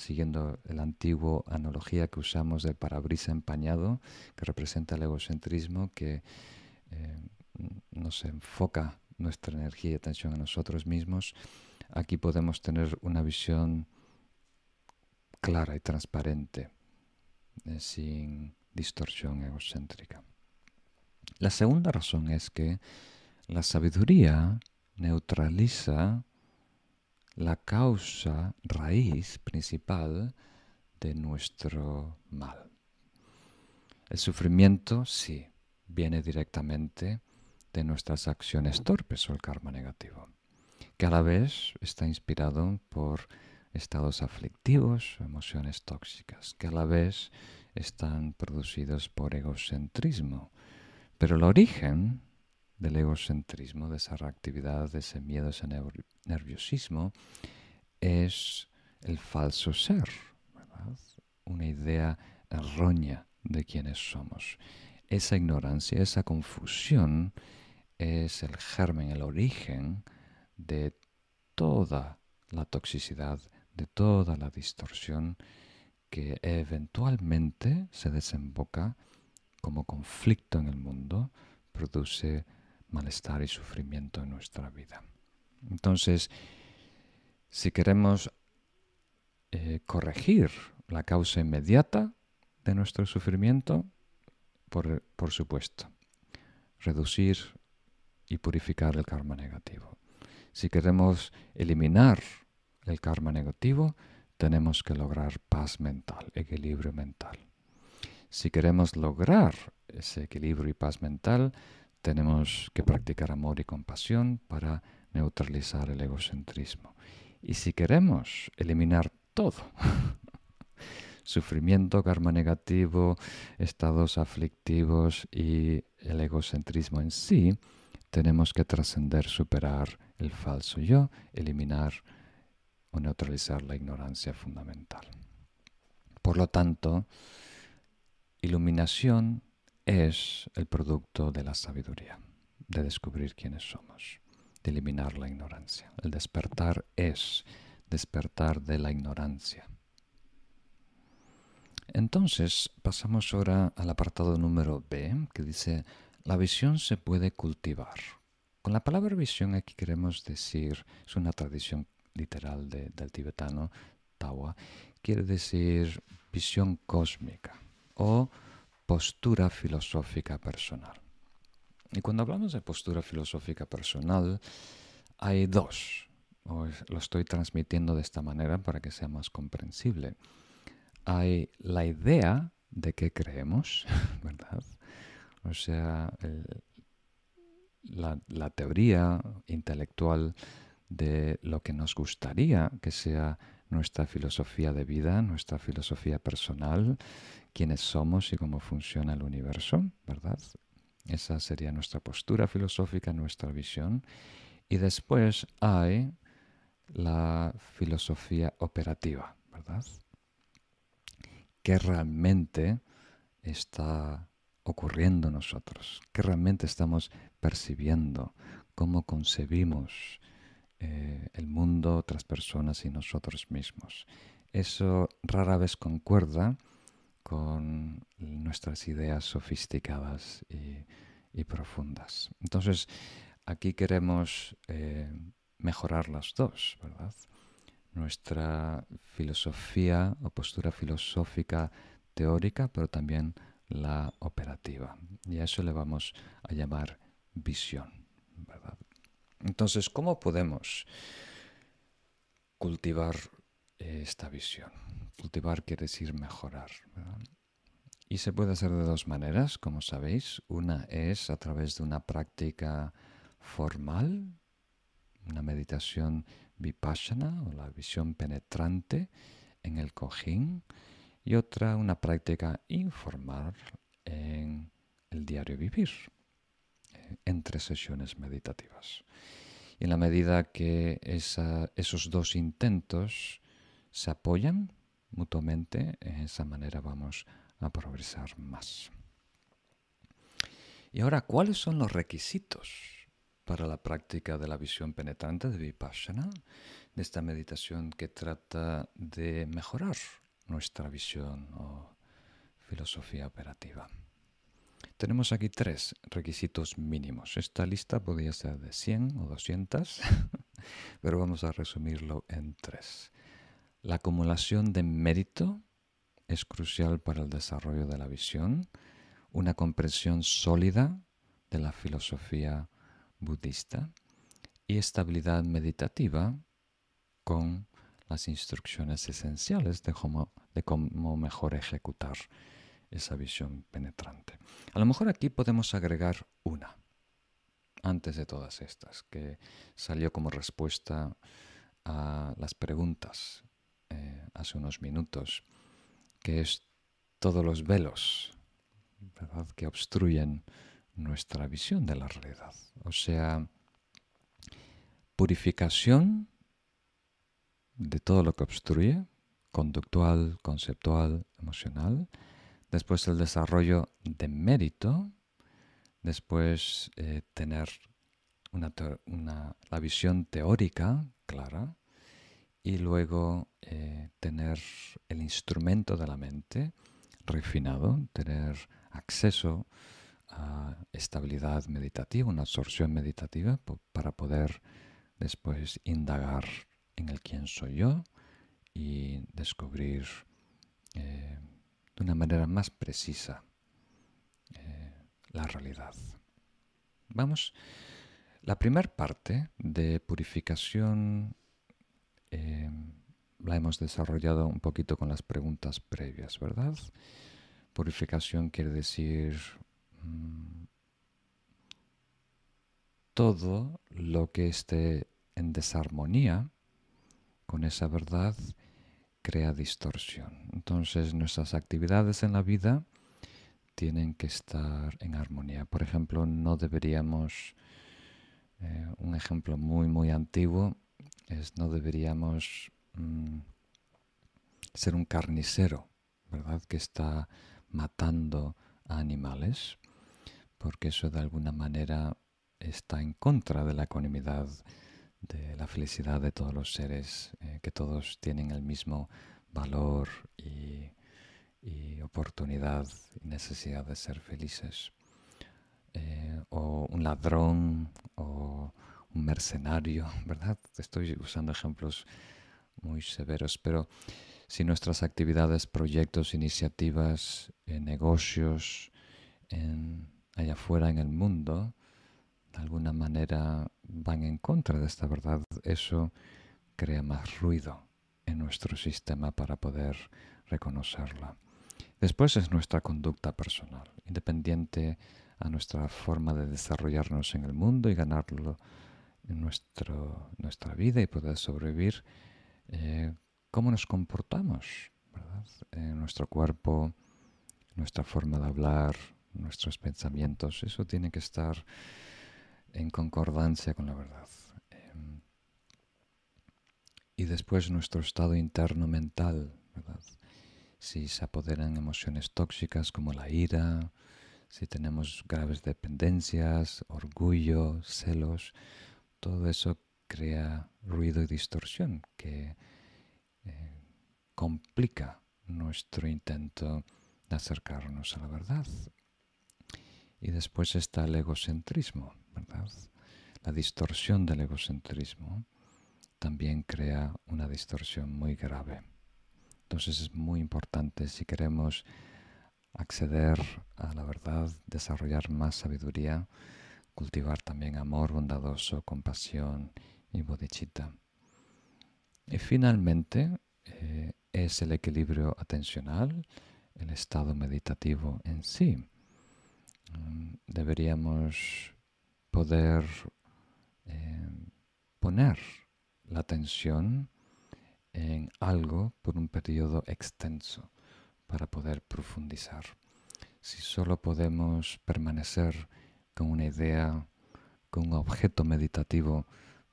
siguiendo la antigua analogía que usamos del parabrisa empañado, que representa el egocentrismo, que eh, nos enfoca nuestra energía y atención a nosotros mismos, aquí podemos tener una visión clara y transparente, eh, sin distorsión egocéntrica. La segunda razón es que la sabiduría neutraliza la causa raíz principal de nuestro mal. El sufrimiento, sí, viene directamente de nuestras acciones torpes o el karma negativo, que a la vez está inspirado por estados aflictivos emociones tóxicas, que a la vez están producidos por egocentrismo. Pero el origen del egocentrismo, de esa reactividad, de ese miedo, ese nerviosismo, es el falso ser, una idea errónea de quiénes somos. Esa ignorancia, esa confusión es el germen, el origen de toda la toxicidad, de toda la distorsión que eventualmente se desemboca como conflicto en el mundo, produce malestar y sufrimiento en nuestra vida. Entonces, si queremos eh, corregir la causa inmediata de nuestro sufrimiento, por, por supuesto, reducir y purificar el karma negativo. Si queremos eliminar el karma negativo, tenemos que lograr paz mental, equilibrio mental. Si queremos lograr ese equilibrio y paz mental, tenemos que practicar amor y compasión para neutralizar el egocentrismo. Y si queremos eliminar todo, sufrimiento, karma negativo, estados aflictivos y el egocentrismo en sí, tenemos que trascender, superar el falso yo, eliminar o neutralizar la ignorancia fundamental. Por lo tanto, iluminación es el producto de la sabiduría, de descubrir quiénes somos, de eliminar la ignorancia. El despertar es despertar de la ignorancia. Entonces pasamos ahora al apartado número B, que dice, la visión se puede cultivar. Con la palabra visión aquí queremos decir, es una tradición literal del tibetano, Tawa, quiere decir visión cósmica o postura filosófica personal. Y cuando hablamos de postura filosófica personal, hay dos. lo estoy transmitiendo de esta manera para que sea más comprensible. Hay la idea de que creemos, ¿verdad? O sea, la, la teoría intelectual de lo que nos gustaría que sea nuestra filosofía de vida, nuestra filosofía personal, quiénes somos y cómo funciona el universo, ¿verdad? Esa sería nuestra postura filosófica, nuestra visión. Y después hay la filosofía operativa, ¿verdad? ¿Qué realmente está ocurriendo en nosotros? ¿Qué realmente estamos percibiendo? ¿Cómo concebimos eh, el mundo, otras personas y nosotros mismos. Eso rara vez concuerda con nuestras ideas sofisticadas y, profundas. Entonces, aquí queremos eh, mejorar las dos, ¿verdad? Nuestra filosofía o postura filosófica teórica, pero también la operativa. Y a eso le vamos a llamar visión. Entonces, ¿cómo podemos cultivar esta visión? Cultivar quiere decir mejorar. Y se puede hacer de dos maneras, como sabéis. Una es a través de una práctica formal, una meditación vipassana o la visión penetrante en el cojín, y otra una práctica informal en el diario vivir, eh, entre sesiones meditativas. Y en la medida que esos dos intentos se apoyan mutuamente, en esa manera vamos a progresar más. Y ahora, ¿cuáles son los requisitos para la práctica de la visión penetrante de Vipassana, de esta meditación que trata de mejorar nuestra visión o filosofía operativa? Tenemos aquí tres requisitos mínimos. Esta lista podría ser de 100 o 200, pero vamos a resumirlo en tres. La acumulación de mérito es crucial para el desarrollo de la visión, una comprensión sólida de la filosofía budista y estabilidad meditativa con las instrucciones esenciales de cómo, de cómo mejor ejecutar esa visión penetrante. A lo mejor aquí podemos agregar una, antes de todas estas, que salió como respuesta a las preguntas eh, hace unos minutos, que es todos los velos que obstruyen nuestra visión de la realidad. O sea, purificación de todo lo que obstruye, conductual, conceptual, emocional, después el desarrollo de mérito, después eh, tener una, la visión teórica clara y luego eh, tener el instrumento de la mente refinado, tener acceso a estabilidad meditativa, una absorción meditativa para poder después indagar en el quién soy yo y descubrir eh, de una manera más precisa eh, la realidad. Vamos, la primera parte de purificación eh, la hemos desarrollado un poquito con las preguntas previas, ¿verdad? Purificación quiere decir mm, todo lo que esté en desarmonía con esa verdad crea distorsión. Entonces nuestras actividades en la vida tienen que estar en armonía. Por ejemplo, no deberíamos, eh, un ejemplo muy, muy antiguo, es no deberíamos mm, ser un carnicero, ¿verdad? Que está matando a animales, porque eso de alguna manera está en contra de la ecuanimidad de la felicidad de todos los seres, eh, que todos tienen el mismo valor y, oportunidad y necesidad de ser felices. Eh, o un ladrón o un mercenario, ¿verdad? Estoy usando ejemplos muy severos, pero si nuestras actividades, proyectos, iniciativas, eh, negocios allá afuera en el mundo de alguna manera van en contra de esta verdad, eso crea más ruido en nuestro sistema para poder reconocerla. Después es nuestra conducta personal, independiente a nuestra forma de desarrollarnos en el mundo y ganarlo en nuestro, nuestra vida y poder sobrevivir, eh, cómo nos comportamos, En nuestro cuerpo, nuestra forma de hablar, nuestros pensamientos, eso tiene que estar en concordancia con la verdad. Em, y después nuestro estado interno mental, ¿verdad? Si se apoderan emociones tóxicas como la ira, si tenemos graves dependencias, orgullo, celos, todo eso crea ruido y distorsión que eh, complica nuestro intento de acercarnos a la verdad. Y después está el egocentrismo, La distorsión del egocentrismo también crea una distorsión muy grave. Entonces es muy importante si queremos acceder a la verdad, desarrollar más sabiduría, cultivar también amor bondadoso, compasión y bodhicitta. Y finalmente eh, es el equilibrio atencional, el estado meditativo en sí. Mm, deberíamos poder eh, poner la atención en algo por un periodo extenso para poder profundizar. Si solo podemos permanecer con una idea, con un objeto meditativo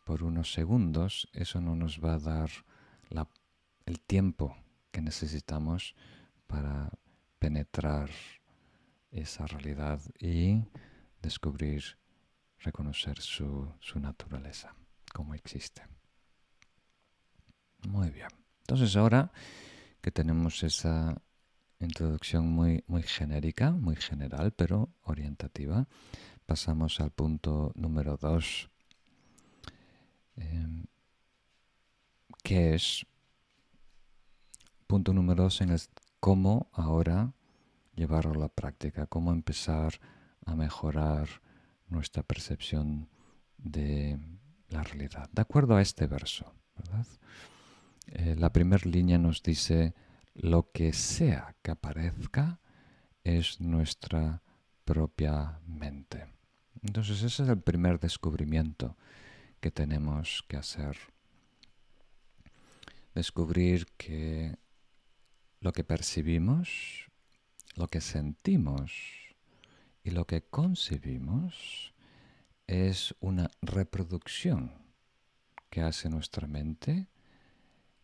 por unos segundos, eso no nos va a dar el tiempo que necesitamos para penetrar esa realidad y descubrir, reconocer su, su naturaleza, como existe. Muy bien. Entonces ahora que tenemos esa introducción muy, muy genérica, muy general, pero orientativa, pasamos al punto número dos, em, que es punto número dos en el cómo ahora llevarlo a la práctica, cómo empezar a mejorar nuestra percepción de la realidad. De acuerdo a este verso, ¿verdad? Eh, la primera línea nos dice, lo que sea que aparezca es nuestra propia mente. Entonces ese es el primer descubrimiento que tenemos que hacer. Descubrir que lo que percibimos, lo que sentimos y lo que concebimos es una reproducción que hace nuestra mente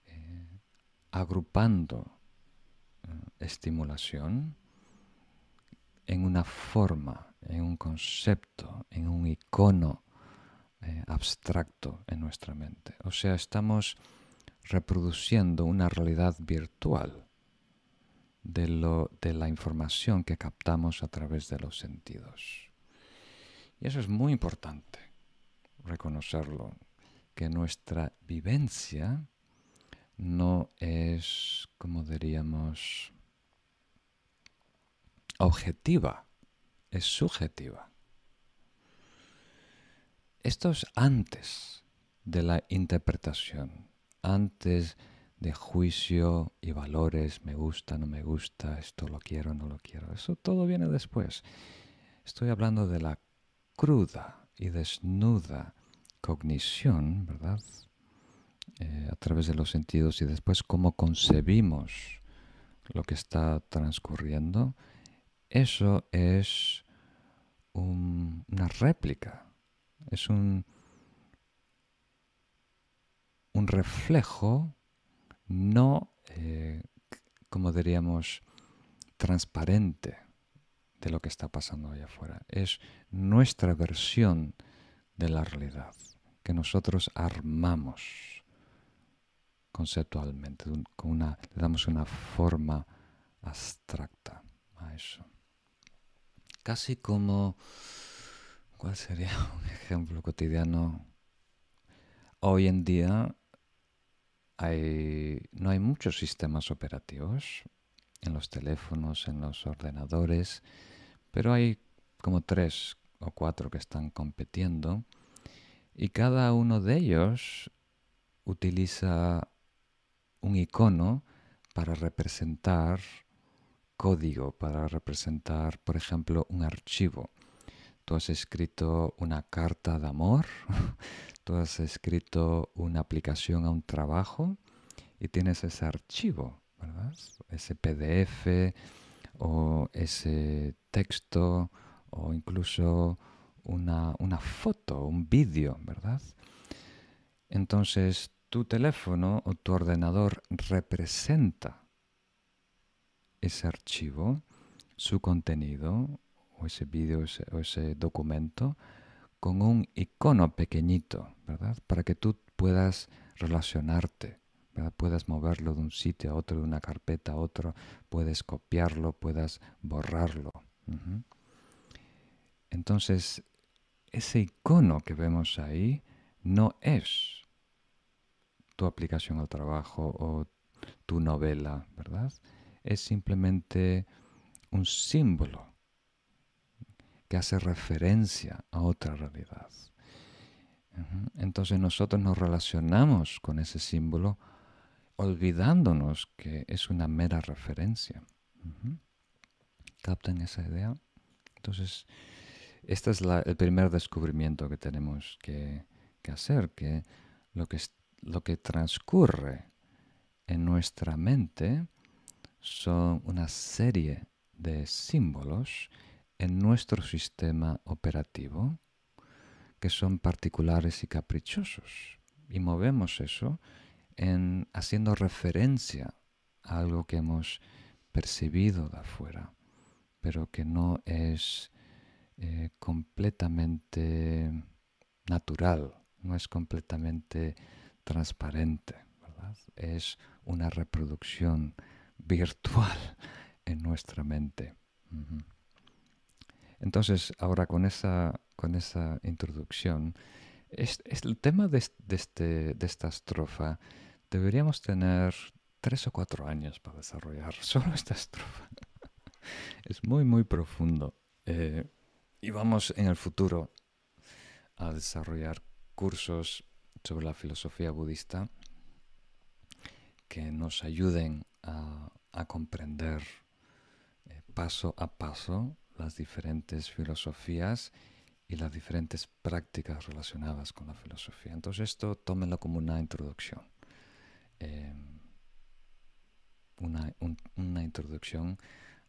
eh, agrupando estimulación en una forma, en un concepto, en un icono eh, abstracto en nuestra mente. O sea, estamos reproduciendo una realidad virtual de, lo, de la información que captamos a través de los sentidos. Y eso es muy importante, reconocerlo, que nuestra vivencia no es, como diríamos, objetiva, es subjetiva. Esto es antes de la interpretación, antes de juicio y valores, me gusta, no me gusta, esto lo quiero, no lo quiero. Eso todo viene después. Estoy hablando de la cruda y desnuda cognición, ¿verdad? Eh, a través de los sentidos y después cómo concebimos lo que está transcurriendo, eso es una réplica, es un, un reflejo no, eh, como diríamos, transparente de lo que está pasando allá afuera. Es nuestra versión de la realidad que nosotros armamos conceptualmente, con una, le damos una forma abstracta a eso. Casi como, ¿cuál sería un ejemplo cotidiano? Hoy en día no hay muchos sistemas operativos en los teléfonos, en los ordenadores, pero hay como tres o cuatro que están compitiendo y cada uno de ellos utiliza un icono para representar código, para representar, por ejemplo, un archivo. Tú has escrito una carta de amor, tú has escrito una aplicación a un trabajo y tienes ese archivo, ¿verdad? Ese PDF o ese texto o incluso una, una foto, un vídeo, ¿verdad? Entonces tu teléfono o tu ordenador representa ese archivo, su contenido, ese vídeo o ese documento, con un icono pequeñito, ¿verdad? Para que tú puedas relacionarte Puedes moverlo de un sitio a otro, de una carpeta a otro, puedes copiarlo, puedes borrarlo. Entonces, ese icono que vemos ahí no es tu aplicación al trabajo o tu novela, ¿verdad? Es simplemente un símbolo que hace referencia a otra realidad. Entonces nosotros nos relacionamos con ese símbolo olvidándonos que es una mera referencia. ¿Captan esa idea? Entonces, este es el primer descubrimiento que tenemos que, hacer, que lo, que lo que transcurre en nuestra mente son una serie de símbolos en nuestro sistema operativo que son particulares y caprichosos. Y movemos eso en haciendo referencia a algo que hemos percibido de afuera, pero que no es eh, completamente natural, no es completamente transparente, es una reproducción virtual en nuestra mente. Entonces, ahora con esa, con esa introducción, es, el tema de, este, de esta estrofa deberíamos tener tres o cuatro años para desarrollar solo esta estrofa. es muy, muy profundo. Eh, y vamos en el futuro a desarrollar cursos sobre la filosofía budista que nos ayuden a, comprender eh, paso a paso las diferentes filosofías y las diferentes prácticas relacionadas con la filosofía. Entonces esto tómenlo como una introducción. Em, una, una, introducción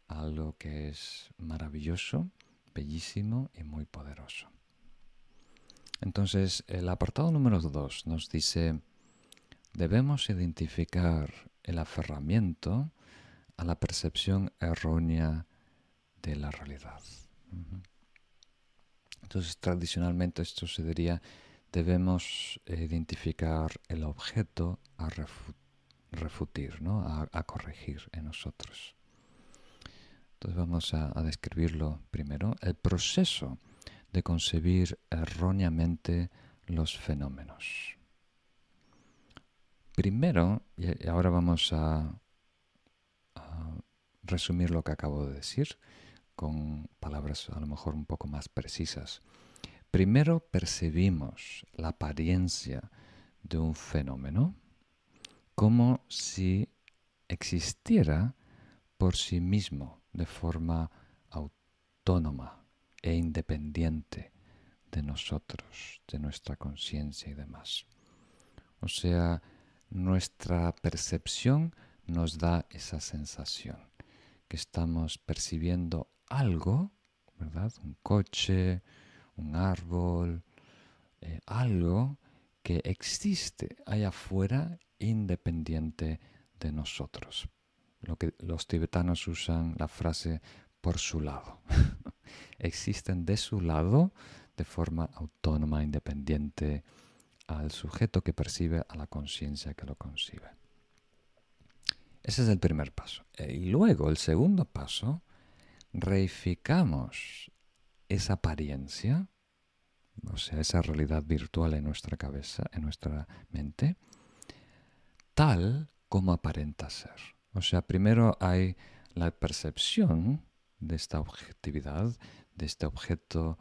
a algo que es maravilloso, bellísimo y muy poderoso. Entonces el apartado número 2 nos dice, debemos identificar el aferramiento a la percepción errónea de la realidad. Entonces, tradicionalmente esto se diría, debemos identificar el objeto a refutir, ¿no? a, corregir en nosotros. Entonces vamos a, describirlo primero. El proceso de concebir erróneamente los fenómenos. Primero, y ahora vamos a resumir lo que acabo de decir, con palabras a lo mejor un poco más precisas. Primero percibimos la apariencia de un fenómeno como si existiera por sí mismo de forma autónoma e independiente de nosotros, de nuestra conciencia y demás. O sea, nuestra percepción nos da esa sensación, que estamos percibiendo algo, ¿verdad? Un coche, un árbol, eh, algo que existe allá afuera independiente de nosotros. Lo que los tibetanos usan la frase por su lado. Existen de su lado de forma autónoma, independiente al sujeto que percibe, a la conciencia que lo concibe. Ese es el primer paso. Eh, y luego el segundo paso reificamos esa apariencia, o sea, esa realidad virtual en nuestra cabeza, en nuestra mente, tal como aparenta ser. O sea, primero hay la percepción de esta objetividad, de este objeto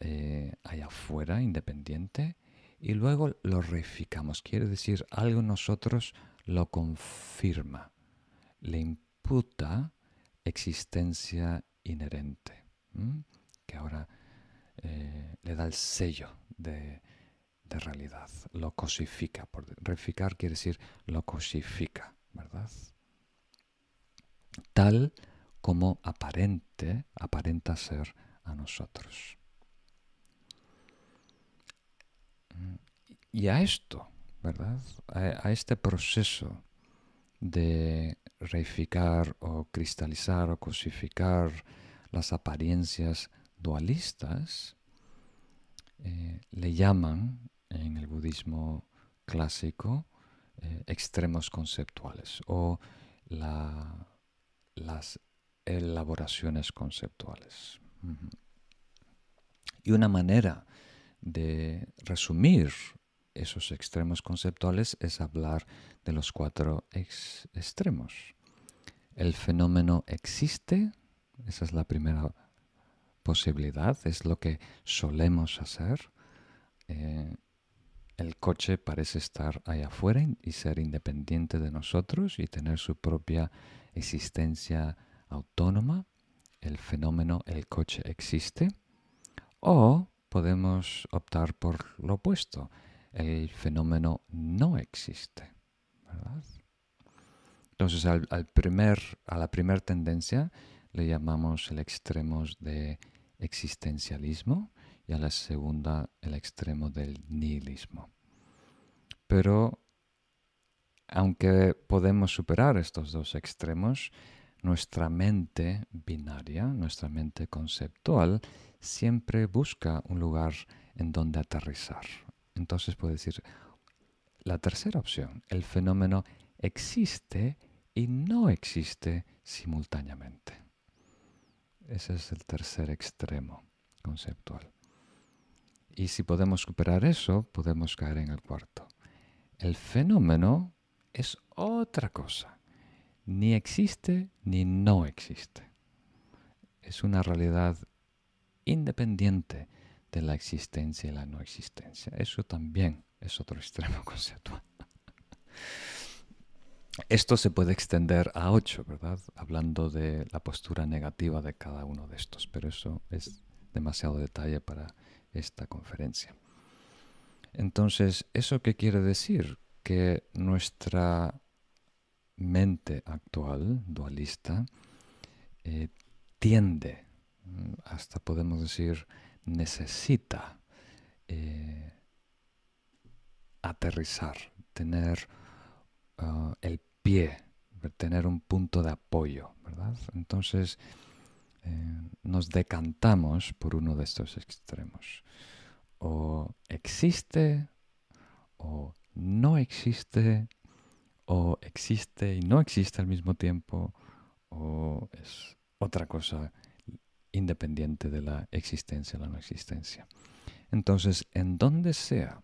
eh, allá afuera, independiente, y luego lo reificamos. Quiere decir, algo nosotros lo confirma, le imputa existencia inherente, que ahora eh, le da el sello de, realidad, lo cosifica. Por, reificar quiere decir lo cosifica, ¿verdad? Tal como aparente, aparenta ser a nosotros. Y a esto, ¿verdad? A este proceso de reificar o cristalizar o cosificar las apariencias dualistas, eh, le llaman en el budismo clásico eh, extremos conceptuales o las elaboraciones conceptuales. Y una manera de resumir esos extremos conceptuales es hablar de los cuatro extremos. El fenómeno existe, esa es la primera posibilidad, es lo que solemos hacer. Eh, el coche parece estar allá afuera y ser independiente de nosotros y tener su propia existencia autónoma. El fenómeno, el coche existe. O podemos optar por lo opuesto. El fenómeno no existe. Entonces al, primer, a la primera tendencia le llamamos el extremo de existencialismo y a la segunda el extremo del nihilismo. Pero aunque podemos superar estos dos extremos, nuestra mente binaria, nuestra mente conceptual, siempre busca un lugar en donde aterrizar. Entonces puede decir, la tercera opción, el fenómeno existe y no existe simultáneamente. Ese es el tercer extremo conceptual. Y si podemos superar eso, podemos caer en el cuarto. El fenómeno es otra cosa. Ni existe ni no existe. Es una realidad independiente de la existencia y la no existencia. Eso también es otro extremo conceptual. Esto se puede extender a ocho, ¿verdad? Hablando de la postura negativa de cada uno de estos, pero eso es demasiado detalle para esta conferencia. Entonces, ¿eso qué quiere decir? Que nuestra mente actual, dualista, eh, tiende, hasta podemos decir, necesita eh, aterrizar, tener ah, el pie, tener un punto de apoyo, ¿verdad? Entonces eh, nos decantamos por uno de estos extremos. O existe o no existe, o existe y no existe al mismo tiempo, o es otra cosa independiente de la existencia o la no existencia. Entonces, en donde sea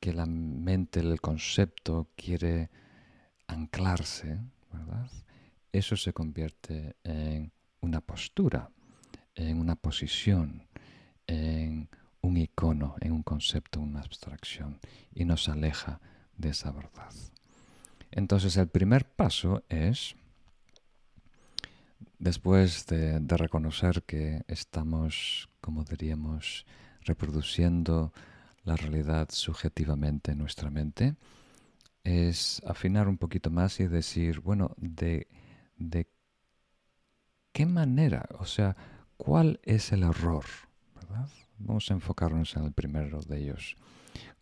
que la mente, el concepto quiere anclarse. Eso se convierte en una postura, en una posición, en un icono, en un concepto, una abstracción, y nos aleja de esa verdad. Entonces el primer paso es, después de, reconocer que estamos, como diríamos, reproduciendo la realidad subjetivamente en nuestra mente, es afinar un poquito más y decir, bueno, de, de qué manera, o sea, cuál es el error, ¿verdad? Vamos a enfocarnos en el primero de ellos.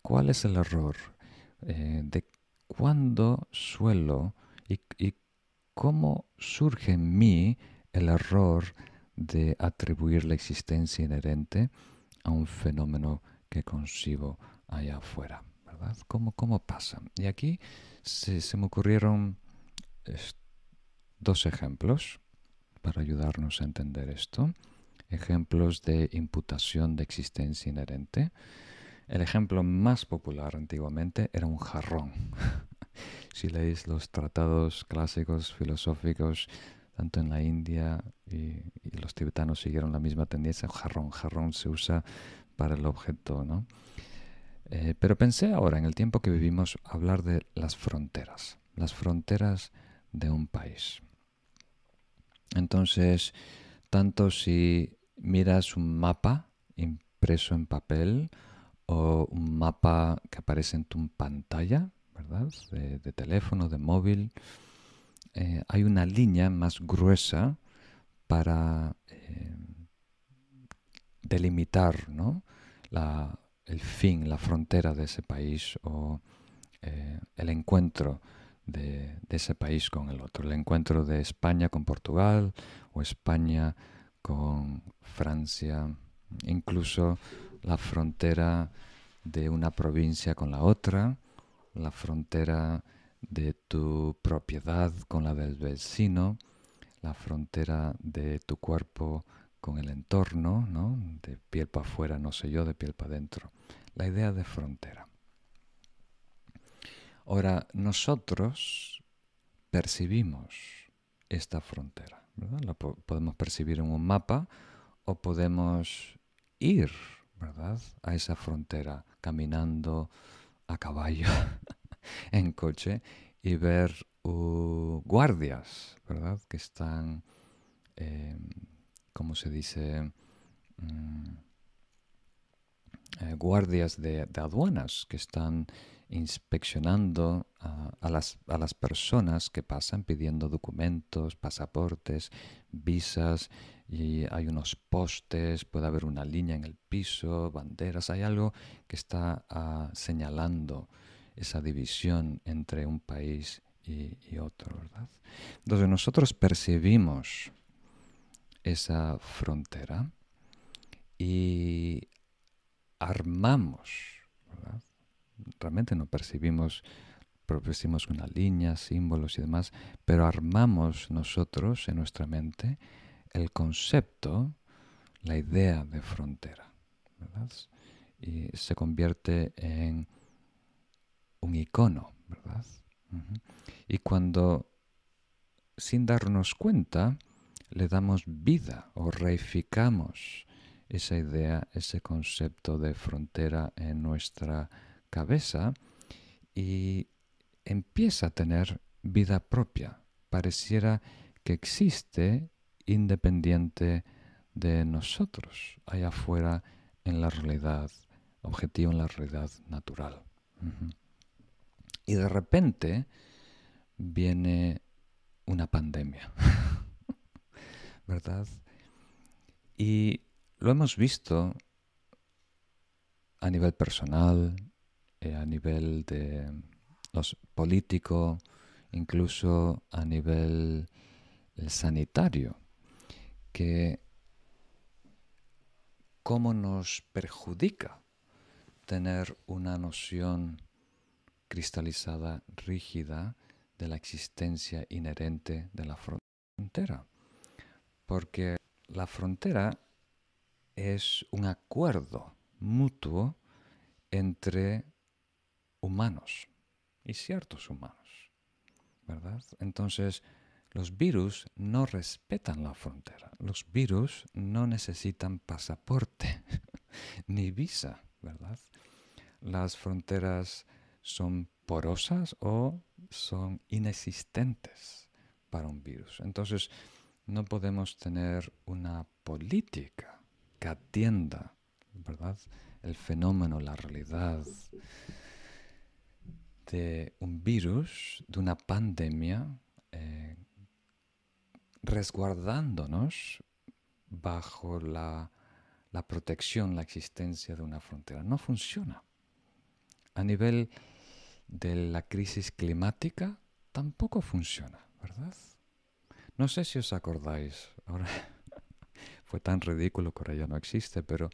¿Cuál es el error? Eh, de cuándo suelo y cómo surge en mí el error de atribuir la existencia inherente a un fenómeno que concibo allá afuera, ¿verdad? ¿Cómo, cómo pasa? Y aquí se, me ocurrieron dos ejemplos para ayudarnos a entender esto. Ejemplos de imputación de existencia inherente. El ejemplo más popular antiguamente era un jarrón. si leéis los tratados clásicos filosóficos, tanto en la India y, los tibetanos siguieron la misma tendencia, jarrón. Jarrón se usa para el objeto, ¿no? Eh, pero pensé ahora, en el tiempo que vivimos, hablar de las fronteras, las fronteras de un país. Entonces, tanto si miras un mapa impreso en papel o un mapa que aparece en tu pantalla, ¿verdad? De, teléfono, de móvil, eh, hay una línea más gruesa para eh, delimitar ¿no? el fin, la frontera de ese país o eh, el encuentro de, ese país con el otro, el encuentro de España con Portugal o España con Francia, incluso la frontera de una provincia con la otra la frontera de tu propiedad con la del vecino, la frontera de tu cuerpo con el entorno, ¿no? de piel para afuera, no sé yo, de piel para adentro. La idea de frontera. Ahora, nosotros percibimos esta frontera. La podemos percibir en un mapa o podemos ir ¿verdad? a esa frontera caminando a caballo, en coche y ver uh, guardias, ¿verdad? Que están, eh, ¿cómo se dice? Mm, eh, guardias de, aduanas que están inspeccionando a, las, a, las, personas que pasan pidiendo documentos, pasaportes, visas, y hay unos postes, puede haber una línea en el piso, banderas, hay algo que está ah, señalando esa división entre un país y, otro, ¿verdad? Entonces nosotros percibimos esa frontera y armamos, ¿verdad? Realmente no percibimos, percibimos una línea, símbolos y demás, pero armamos nosotros en nuestra mente el concepto, la idea de frontera, ¿verdad? Y se convierte en un icono, ¿verdad? Y cuando, sin darnos cuenta, le damos vida o reificamos esa idea, ese concepto de frontera en nuestra cabeza y empieza a tener vida propia. Pareciera que existe independiente de nosotros, allá afuera en la realidad objetiva, en la realidad natural. Y de repente viene una pandemia, ¿verdad? Y lo hemos visto a nivel personal, eh, a nivel de los políticos, incluso a nivel sanitario que cómo nos perjudica tener una noción cristalizada, rígida, de la existencia inherente de la frontera. Porque la frontera es un acuerdo mutuo entre humanos y ciertos humanos, ¿verdad? Entonces, los virus no respetan la frontera. Los virus no necesitan pasaporte ni visa, ¿verdad? Las fronteras son porosas o son inexistentes para un virus. Entonces, no podemos tener una política que atienda, ¿verdad? El fenómeno, la realidad de un virus, de una pandemia eh, resguardándonos bajo la, protección, la existencia de una frontera. No funciona. A nivel de la crisis climática tampoco funciona, ¿verdad? No sé si os acordáis, ahora fue tan ridículo que ahora ya no existe, pero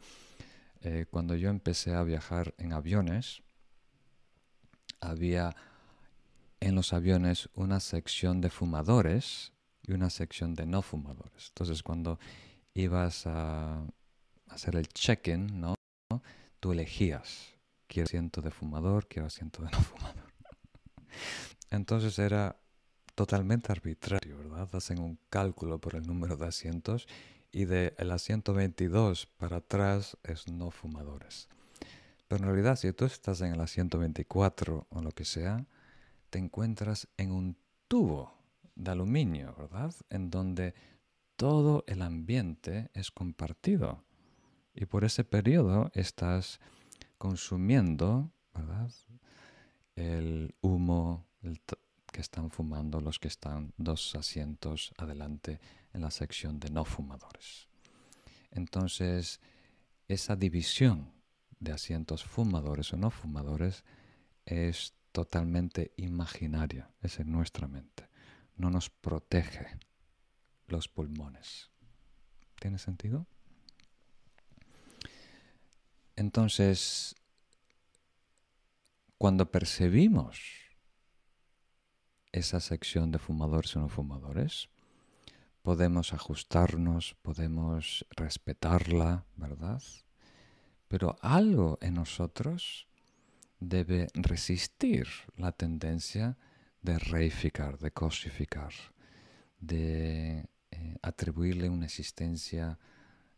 eh, cuando yo empecé a viajar en aviones, había en los aviones una sección de fumadores y una sección de no fumadores. Entonces, cuando ibas a hacer el check-in, ¿no? Tú elegías, quiero asiento de fumador, quiero asiento de no fumador. Entonces era totalmente arbitrario, ¿verdad? Hacen un cálculo por el número de asientos y del el asiento 22 para atrás es no fumadores. Pero en realidad, si tú estás en el asiento 24 o lo que sea, te encuentras en un tubo de aluminio, ¿verdad? En donde todo el ambiente es compartido. Y por ese periodo estás consumiendo. El humo que están fumando los que están dos asientos adelante en la sección de no fumadores. Entonces, esa división de asientos fumadores o no fumadores es totalmente imaginaria, es en nuestra mente no nos protege los pulmones. ¿Tiene sentido? Entonces, cuando percibimos esa sección de fumadores o no fumadores, podemos ajustarnos, podemos respetarla, ¿verdad? Pero algo en nosotros debe resistir la tendencia de reificar, de cosificar, de eh, atribuirle una existencia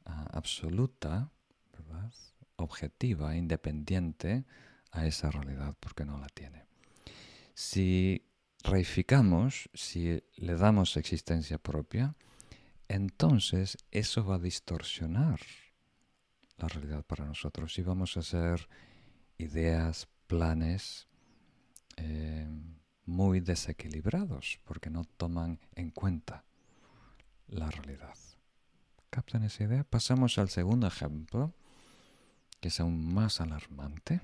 ah, absoluta, ¿verdad? Objetiva, independiente a esa realidad, porque no la tiene. Si reificamos, si le damos existencia propia, entonces eso va a distorsionar la realidad para nosotros y vamos a hacer ideas, planes eh, muy desequilibrados porque no toman en cuenta la realidad. ¿Captan esa idea? Pasamos al segundo ejemplo, que es aún más alarmante.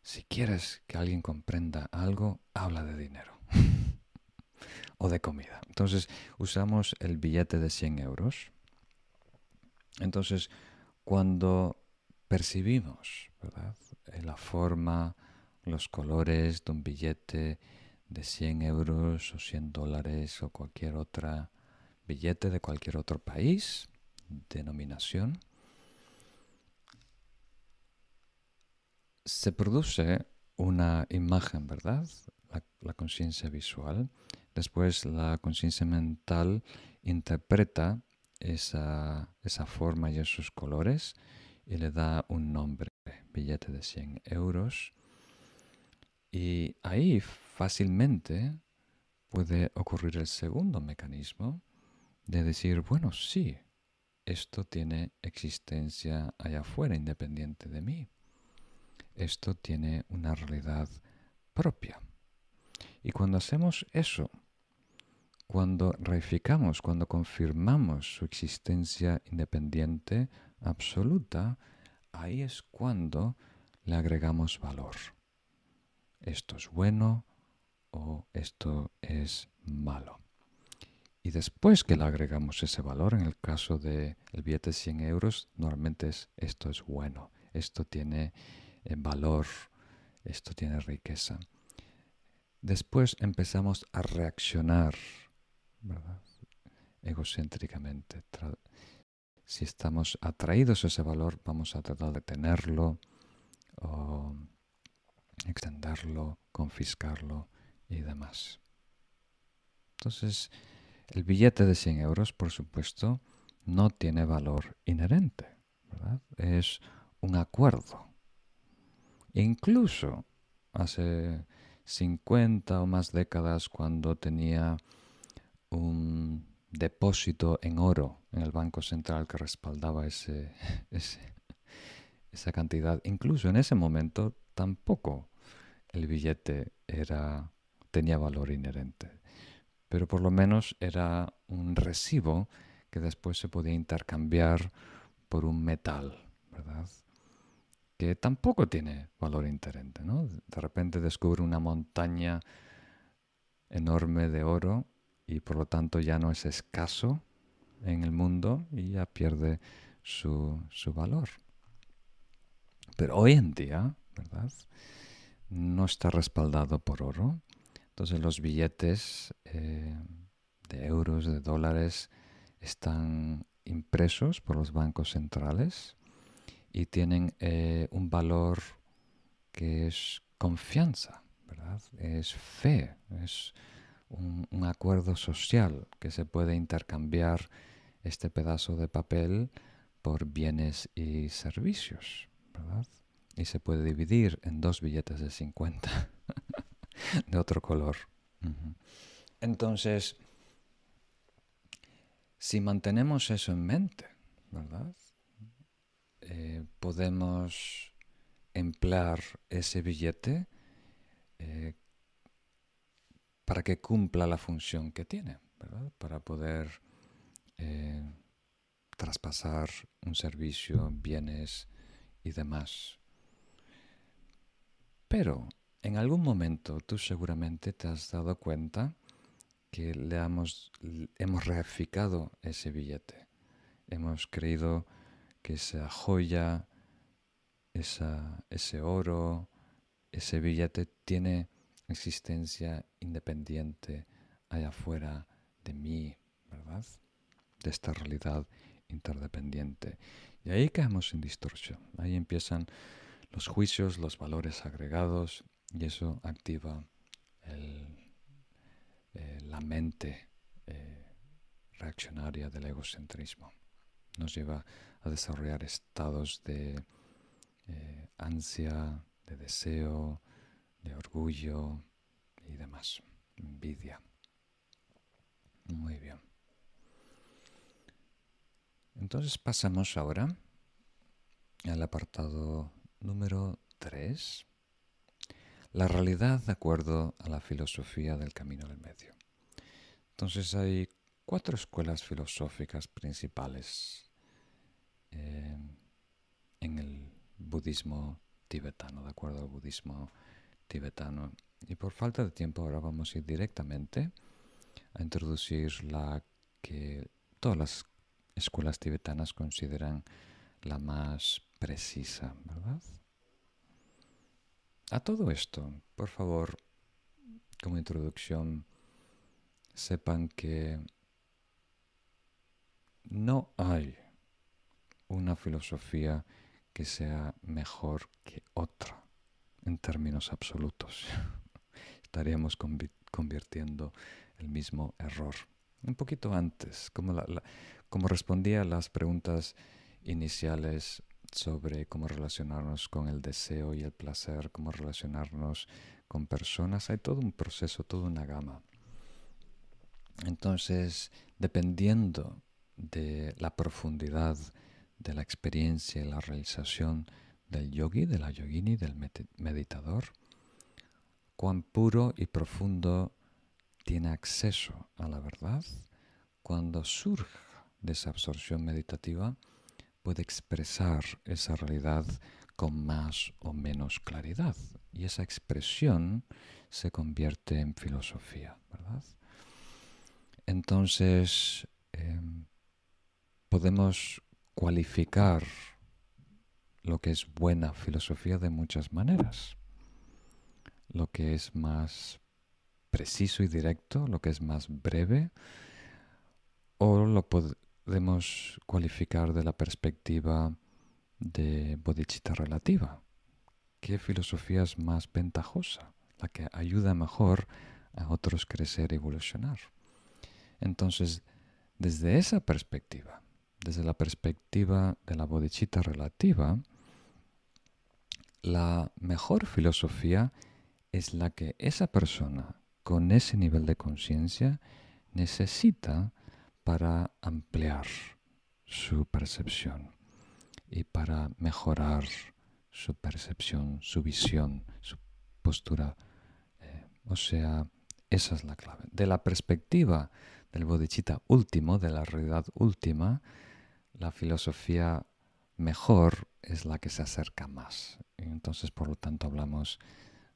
Si quieres que alguien comprenda algo, habla de dinero o de comida. Entonces usamos el billete de 100 euros. Entonces, cuando percibimos eh, la forma, los colores de un billete de 100 euros o 100 dólares o cualquier otra billete de cualquier otro país, denominación, se produce una imagen, ¿verdad? La, conciencia visual. Después la conciencia mental interpreta esa, esa, forma y esos colores y le da un nombre, billete de 100 euros. Y ahí fácilmente puede ocurrir el segundo mecanismo de decir, bueno, sí, esto tiene existencia allá afuera, independiente de mí esto tiene una realidad propia. Y cuando hacemos eso, cuando reificamos, cuando confirmamos su existencia independiente absoluta, ahí es cuando le agregamos valor. Esto es bueno o esto es malo. Y después que le agregamos ese valor, en el caso del billete de 100 euros, normalmente es esto es bueno, esto tiene en valor, esto tiene riqueza. Después empezamos a reaccionar. Egocéntricamente. Si estamos atraídos a ese valor, vamos a tratar de tenerlo, extenderlo, confiscarlo y demás. Entonces, el billete de 100 euros, por supuesto, no tiene valor inherente. Es un acuerdo Incluso hace 50 o más décadas cuando tenía un depósito en oro en el Banco Central que respaldaba ese, esa cantidad. Incluso en ese momento tampoco el billete tenía valor inherente, pero por lo menos era un recibo que después se podía intercambiar por un metal, ¿verdad? que tampoco tiene valor inherente. ¿no? De repente descubre una montaña enorme de oro y por lo tanto ya no es escaso en el mundo y ya pierde su, valor. Pero hoy en día, ¿verdad? No está respaldado por oro. Entonces los billetes eh, de euros, de dólares, están impresos por los bancos centrales y tienen eh, un valor que es confianza, ¿verdad? Es fe, es un, acuerdo social que se puede intercambiar este pedazo de papel por bienes y servicios, ¿verdad? Y se puede dividir en dos billetes de 50 de otro color. Entonces, si mantenemos eso en mente, ¿verdad? Eh, podemos emplear ese billete eh, para que cumpla la función que tiene, para poder eh, traspasar un servicio, bienes y demás. Pero en algún momento tú seguramente te has dado cuenta que le hemos, hemos reificado ese billete. Hemos creído que esa joya ese oro, ese billete tiene existencia independiente allá afuera de mí, ¿verdad? De esta realidad interdependiente. Y ahí caemos en distorsión. Ahí empiezan los juicios, los valores agregados y eso activa eh, la mente eh, reaccionaria del egocentrismo. Nos lleva a desarrollar estados de eh, ansia, de deseo, de orgullo y demás, envidia. Muy bien. Entonces pasamos ahora al apartado número 3. La realidad de acuerdo a la filosofía del camino del medio. Entonces hay cuatro escuelas filosóficas principales eh, en el budismo tibetano, de acuerdo al budismo tibetano. Y por falta de tiempo ahora vamos a ir directamente a introducir la que todas las escuelas tibetanas consideran la más precisa, ¿verdad? A todo esto, por favor, como introducción, sepan que no hay una filosofía que sea mejor que otra en términos absolutos. Estaríamos convirtiendo el mismo error. Un poquito antes, como, respondía a las preguntas iniciales sobre cómo relacionarnos con el deseo y el placer, cómo relacionarnos con personas, hay todo un proceso, toda una gama. Entonces, dependiendo de la profundidad de la experiencia y la realización del yogi, de la yogini, del meditador, cuán puro y profundo tiene acceso a la verdad, cuando surge de esa absorción meditativa, puede expresar esa realidad con más o menos claridad. Y esa expresión se convierte en filosofía, ¿verdad? Entonces, em, podemos cualificar lo que es buena filosofía de muchas maneras. Lo que es más preciso y directo, lo que es más breve, o lo podemos cualificar de la perspectiva de bodhicitta relativa. ¿Qué filosofía es más ventajosa? La que ayuda mejor a otros crecer y evolucionar. Entonces, desde esa perspectiva, desde la perspectiva de la bodhicitta relativa, la mejor filosofía es la que esa persona con ese nivel de conciencia necesita para ampliar su percepción y para mejorar su percepción, su visión, su postura. Eh, o sea, esa es la clave. De la perspectiva del bodhicitta último, de la realidad última, la filosofía mejor es la que se acerca más. entonces, por lo tanto, hablamos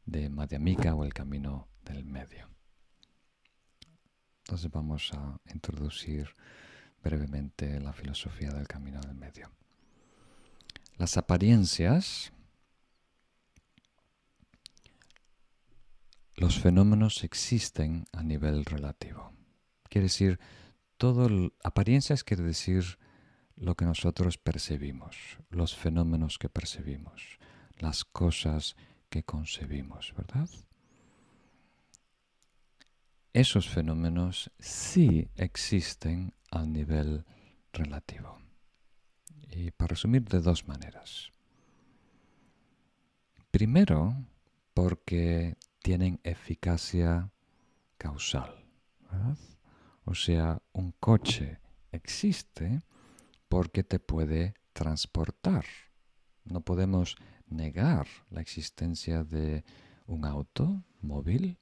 de Madhyamika o el camino del medio. Entonces vamos a introducir brevemente la filosofía del camino del medio. Las apariencias, los fenómenos existen a nivel relativo. Quiere decir, todo apariencias quiere decir lo que nosotros percibimos, los fenómenos que percibimos, las cosas que concebimos, ¿verdad? Esos fenómenos sí existen a nivel relativo. Y para resumir de dos maneras. Primero, porque tienen eficacia causal. O sea, un coche existe porque te puede transportar. No podemos negar la existencia de un auto móvil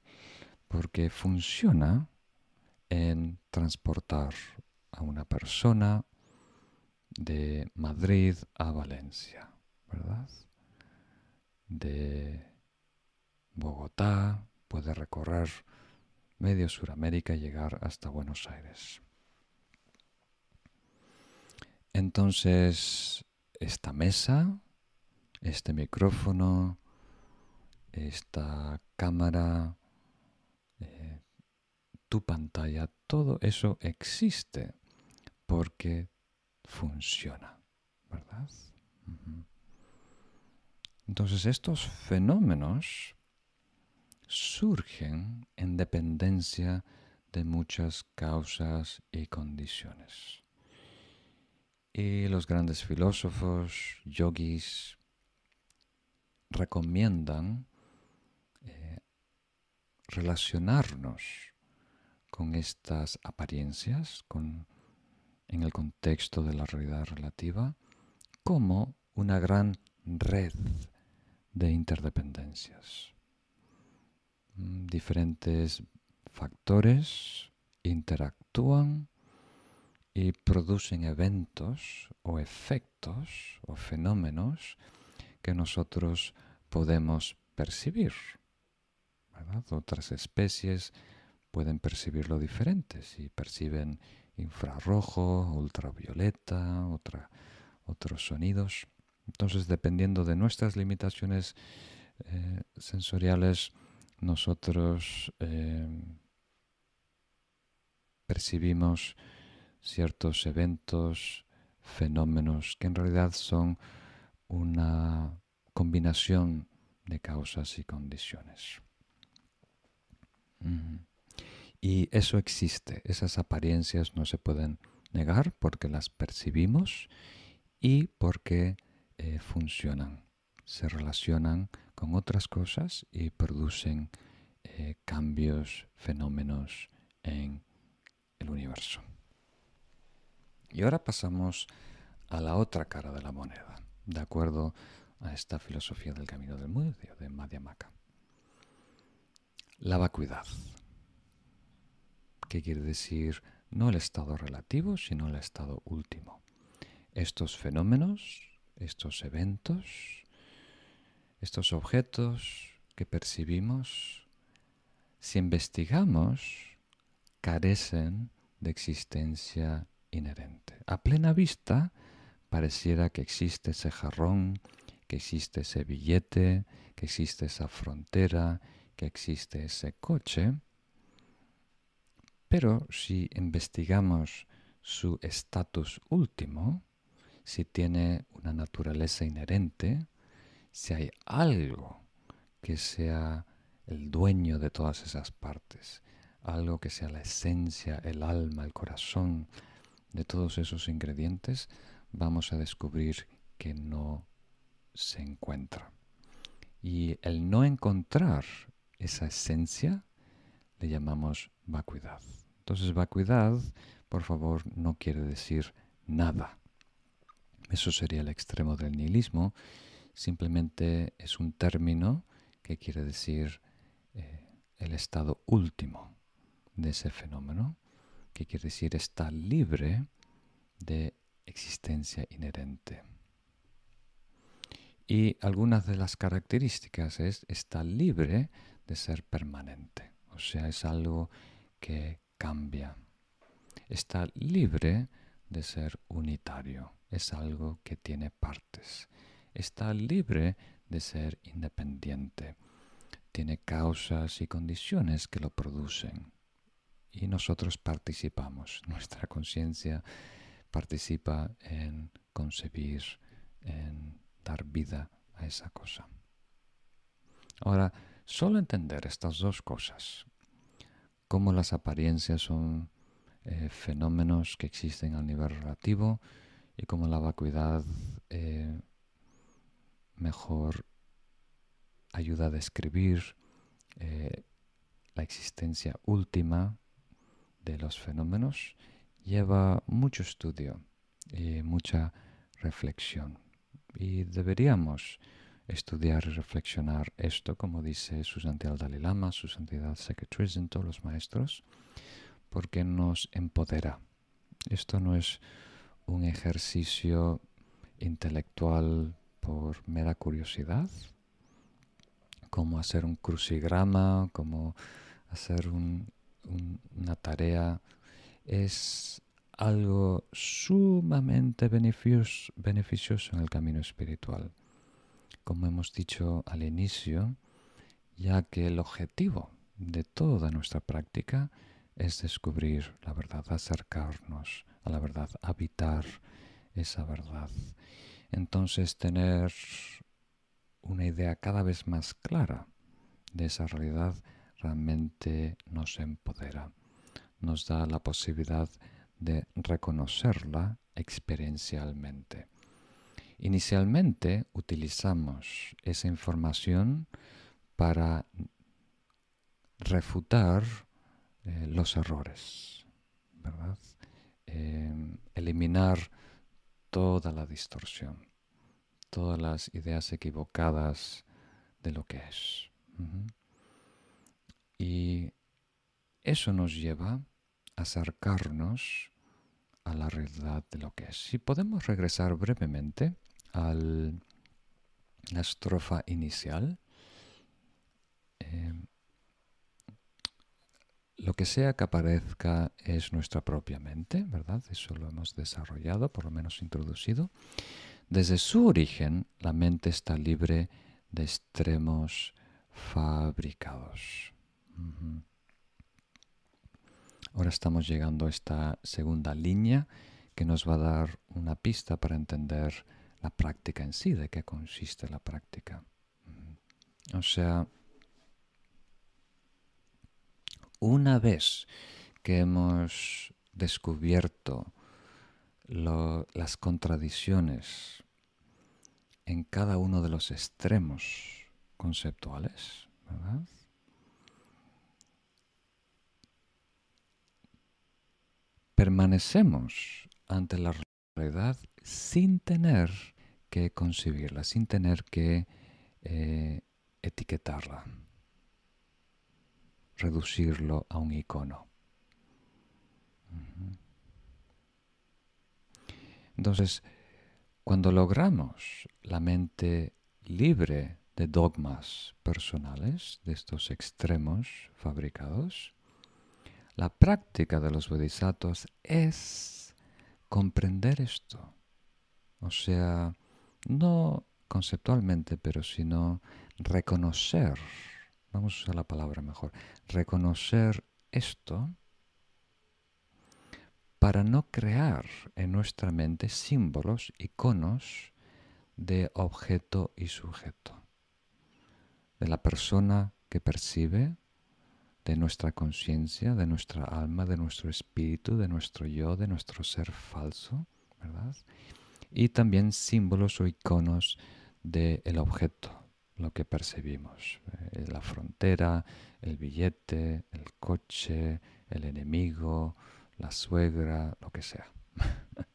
porque funciona en transportar a una persona de Madrid a Valencia, ¿verdad? De Bogotá puede recorrer medio Suramérica y llegar hasta Buenos Aires. Entonces, esta mesa este micrófono, esta cámara, tu pantalla, todo eso existe porque funciona, ¿verdad? Entonces estos fenómenos surgen en dependencia de muchas causas y condiciones. Y los grandes filósofos, yogis, recomiendan eh, relacionarnos con estas apariencias, con, en el contexto de la realidad relativa, como una gran red de interdependencias. Mm, diferentes factores interactúan y producen eventos o efectos o fenómenos que nosotros podemos percibir. Otras especies pueden percibirlo diferente, si perciben infrarrojo, ultravioleta, otros sonidos. Entonces, dependiendo de nuestras limitaciones eh, sensoriales, nosotros eh, percibimos ciertos eventos, fenómenos que en realidad son una combinación de causas y condiciones. Y eso existe, esas apariencias no se pueden negar porque las percibimos y porque eh, funcionan, se relacionan con otras cosas y producen eh, cambios, fenómenos en el universo. Y ahora pasamos a la otra cara de la moneda, de acuerdo a esta filosofía del camino del medio de Madhyamaka. La vacuidad, que quiere decir no el estado relativo, sino el estado último. Estos fenómenos, estos eventos, estos objetos que percibimos, si investigamos, carecen de existencia inherente. A plena vista pareciera que existe ese jarrón, que existe ese billete, que existe esa frontera, que existe ese coche, pero si investigamos su estatus último, si tiene una naturaleza inherente, si hay algo que sea el dueño de todas esas partes, algo que sea la esencia, el alma, el corazón de todos esos ingredientes, vamos a descubrir que no se encuentra. Y el no encontrar esa esencia le llamamos vacuidad. Entonces vacuidad, por favor, no quiere decir nada. Eso sería el extremo del nihilismo. Simplemente es un término que quiere decir eh, el estado último de ese fenómeno, que quiere decir está libre de existencia inherente. Y algunas de las características es está libre de ser permanente, o sea, es algo que cambia. Está libre de ser unitario, es algo que tiene partes. Está libre de ser independiente, tiene causas y condiciones que lo producen y nosotros participamos. Nuestra conciencia participa en concebir, en dar vida a esa cosa. Ahora, solo entender estas dos cosas, cómo las apariencias son eh, fenómenos que existen a nivel relativo y cómo la vacuidad eh, mejor ayuda a describir eh, la existencia última de los fenómenos lleva mucho estudio y mucha reflexión. Y deberíamos estudiar y reflexionar esto, como dice su santidad Dalai Lama, su santidad Secretary, todos los maestros, porque nos empodera. Esto no es un ejercicio intelectual por mera curiosidad, como hacer un crucigrama, como hacer un, una tarea es algo sumamente beneficioso en el camino espiritual. Como hemos dicho al inicio, ya que el objetivo de toda nuestra práctica es descubrir la verdad, acercarnos a la verdad, habitar esa verdad. Entonces tener una idea cada vez más clara de esa realidad realmente nos empodera, nos da la posibilidad de reconocerla experiencialmente. Inicialmente utilizamos esa información para refutar eh, los errores, ¿verdad? Em, eliminar toda la distorsión, todas las ideas equivocadas de lo que es. Y eso nos lleva a acercarnos a la realidad de lo que es. Si podemos regresar brevemente a la estrofa inicial, em, lo que sea que aparezca es nuestra propia mente, ¿verdad? Eso lo hemos desarrollado, por lo menos introducido. Desde su origen, la mente está libre de extremos fabricados. Ahora estamos llegando a esta segunda línea que nos va a dar una pista para entender la práctica en sí, de qué consiste la práctica. O sea, una vez que hemos descubierto las contradicciones en cada uno de los extremos conceptuales, permanecemos ante la realidad sin tener que concebirla, sin tener que eh, etiquetarla reducirlo a un icono. Entonces, cuando logramos la mente libre de dogmas personales, de estos extremos fabricados, la práctica de los bodhisattvas es comprender esto. O sea, no conceptualmente, pero sino reconocer vamos a usar la palabra mejor, reconocer esto para no crear en nuestra mente símbolos, iconos de objeto y sujeto, de la persona que percibe, de nuestra conciencia, de nuestra alma, de nuestro espíritu, de nuestro yo, de nuestro ser falso, ¿verdad? Y también símbolos o iconos del objeto, lo que percibimos. Eh, la frontera, el billete, el coche, el enemigo, la suegra, lo que sea.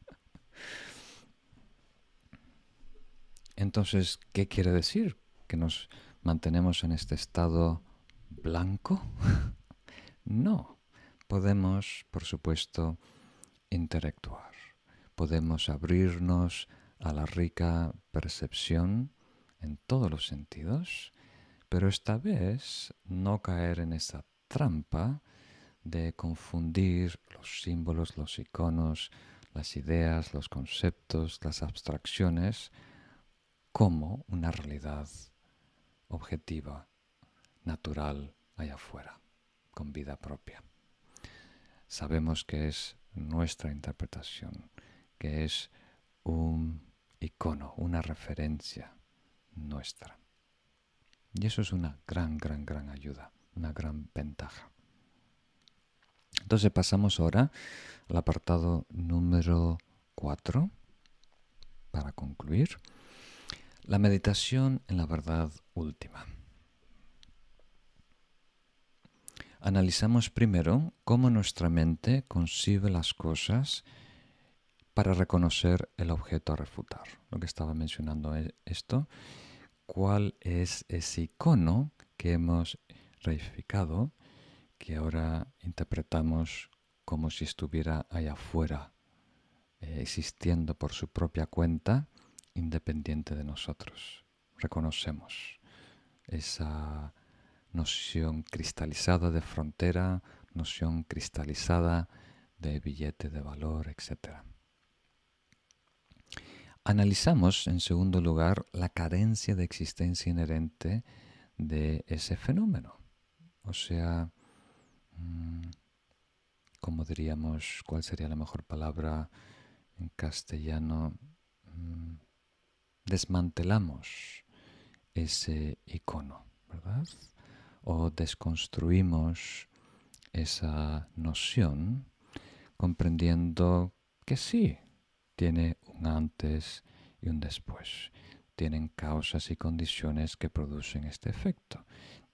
Entonces, ¿qué quiere decir? ¿Que nos mantenemos en este estado blanco? no. Podemos, por supuesto, interactuar. Podemos abrirnos a la rica percepción en todos los sentidos, pero esta vez no caer en esa trampa de confundir los símbolos, los iconos, las ideas, los conceptos, las abstracciones como una realidad objetiva, natural allá afuera, con vida propia. Sabemos que es nuestra interpretación, que es un icono, una referencia, nuestra. Y eso es una gran, gran, gran ayuda, una gran ventaja. Entonces pasamos ahora al apartado número 4 para concluir. La meditación en la verdad última. Analizamos primero cómo nuestra mente concibe las cosas para reconocer el objeto a refutar. Lo que estaba mencionando es esto cuál es ese icono que hemos reificado, que ahora interpretamos como si estuviera allá afuera, eh, existiendo por su propia cuenta, independiente de nosotros. Reconocemos esa noción cristalizada de frontera, noción cristalizada de billete de valor, etc. analizamos, en segundo lugar, la carencia de existencia inherente de ese fenómeno. O sea, mm, ¿cómo diríamos? ¿Cuál sería la mejor palabra en castellano? Mm, desmantelamos ese icono, ¿verdad? O desconstruimos esa noción comprendiendo que sí, tiene antes y un después. Tienen causas y condiciones que producen este efecto.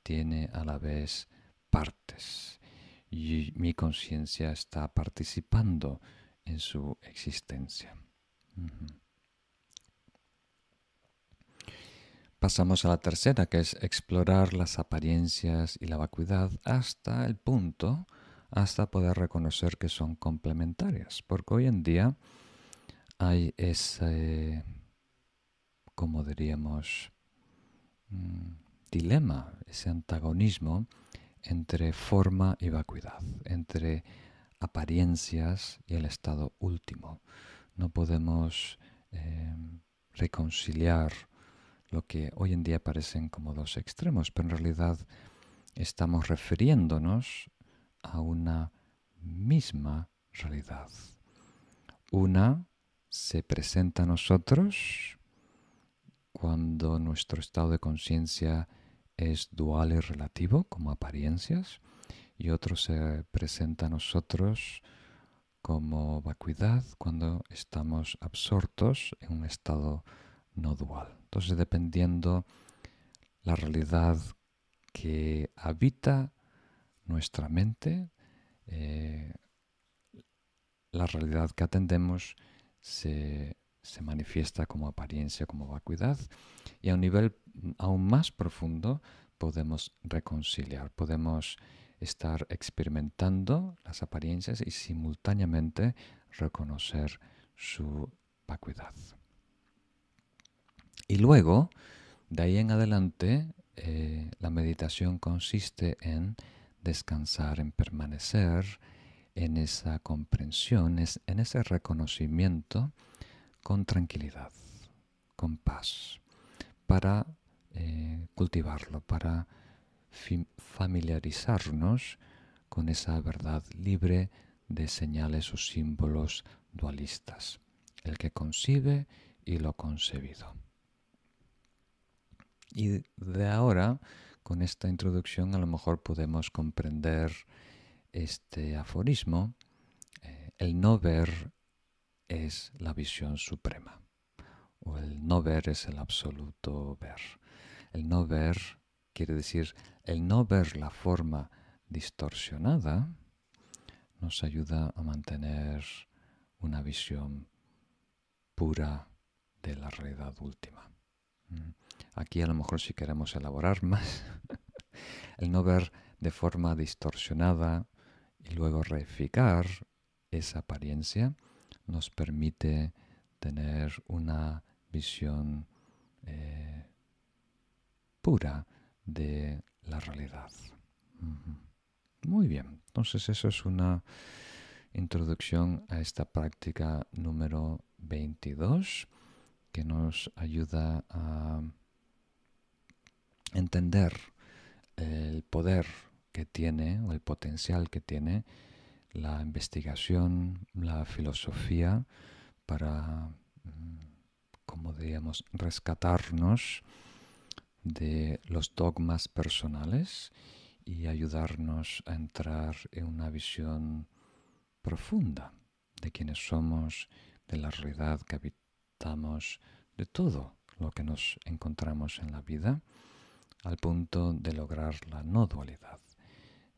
Tiene a la vez partes. Y mi conciencia está participando en su existencia. Pasamos a la tercera, que es explorar las apariencias y la vacuidad hasta el punto, hasta poder reconocer que son complementarias. Porque hoy en día hay ese, como diríamos, mm, dilema, ese antagonismo entre forma y vacuidad, entre apariencias y el estado último. No podemos eh, reconciliar lo que hoy en día parecen como dos extremos, pero en realidad estamos refiriéndonos a una misma realidad. Una se presenta a nosotros cuando nuestro estado de conciencia es dual y relativo, como apariencias, y otro se presenta a nosotros como vacuidad cuando estamos absortos en un estado no dual. Entonces, dependiendo la realidad que habita nuestra mente, eh, la realidad que atendemos se, se, manifiesta como apariencia, como vacuidad, y a un nivel aún más profundo podemos reconciliar, podemos estar experimentando las apariencias y simultáneamente reconocer su vacuidad. Y luego, de ahí en adelante, eh, la meditación consiste en descansar, en permanecer en esa comprensión, en ese reconocimiento con tranquilidad, con paz, para eh, cultivarlo, para familiarizarnos con esa verdad libre de señales o símbolos dualistas, el que concibe y lo concebido. Y de ahora, con esta introducción, a lo mejor podemos comprender este aforismo. Eh, el no ver es la visión suprema, o el no ver es el absoluto ver. El no ver quiere decir, el no ver la forma distorsionada nos ayuda a mantener una visión pura de la realidad última. Mm. Aquí a lo mejor si queremos elaborar más, el no ver de forma distorsionada y luego reificar esa apariencia nos permite tener una visión eh, pura de la realidad. Muy bien, entonces eso es una introducción a esta práctica número 22 que nos ayuda a entender el poder que tiene o el potencial que tiene la investigación, la filosofía para, mm, como diríamos, rescatarnos de los dogmas personales y ayudarnos a entrar en una visión profunda de quienes somos, de la realidad que habitamos, de todo lo que nos encontramos en la vida al punto de lograr la no dualidad.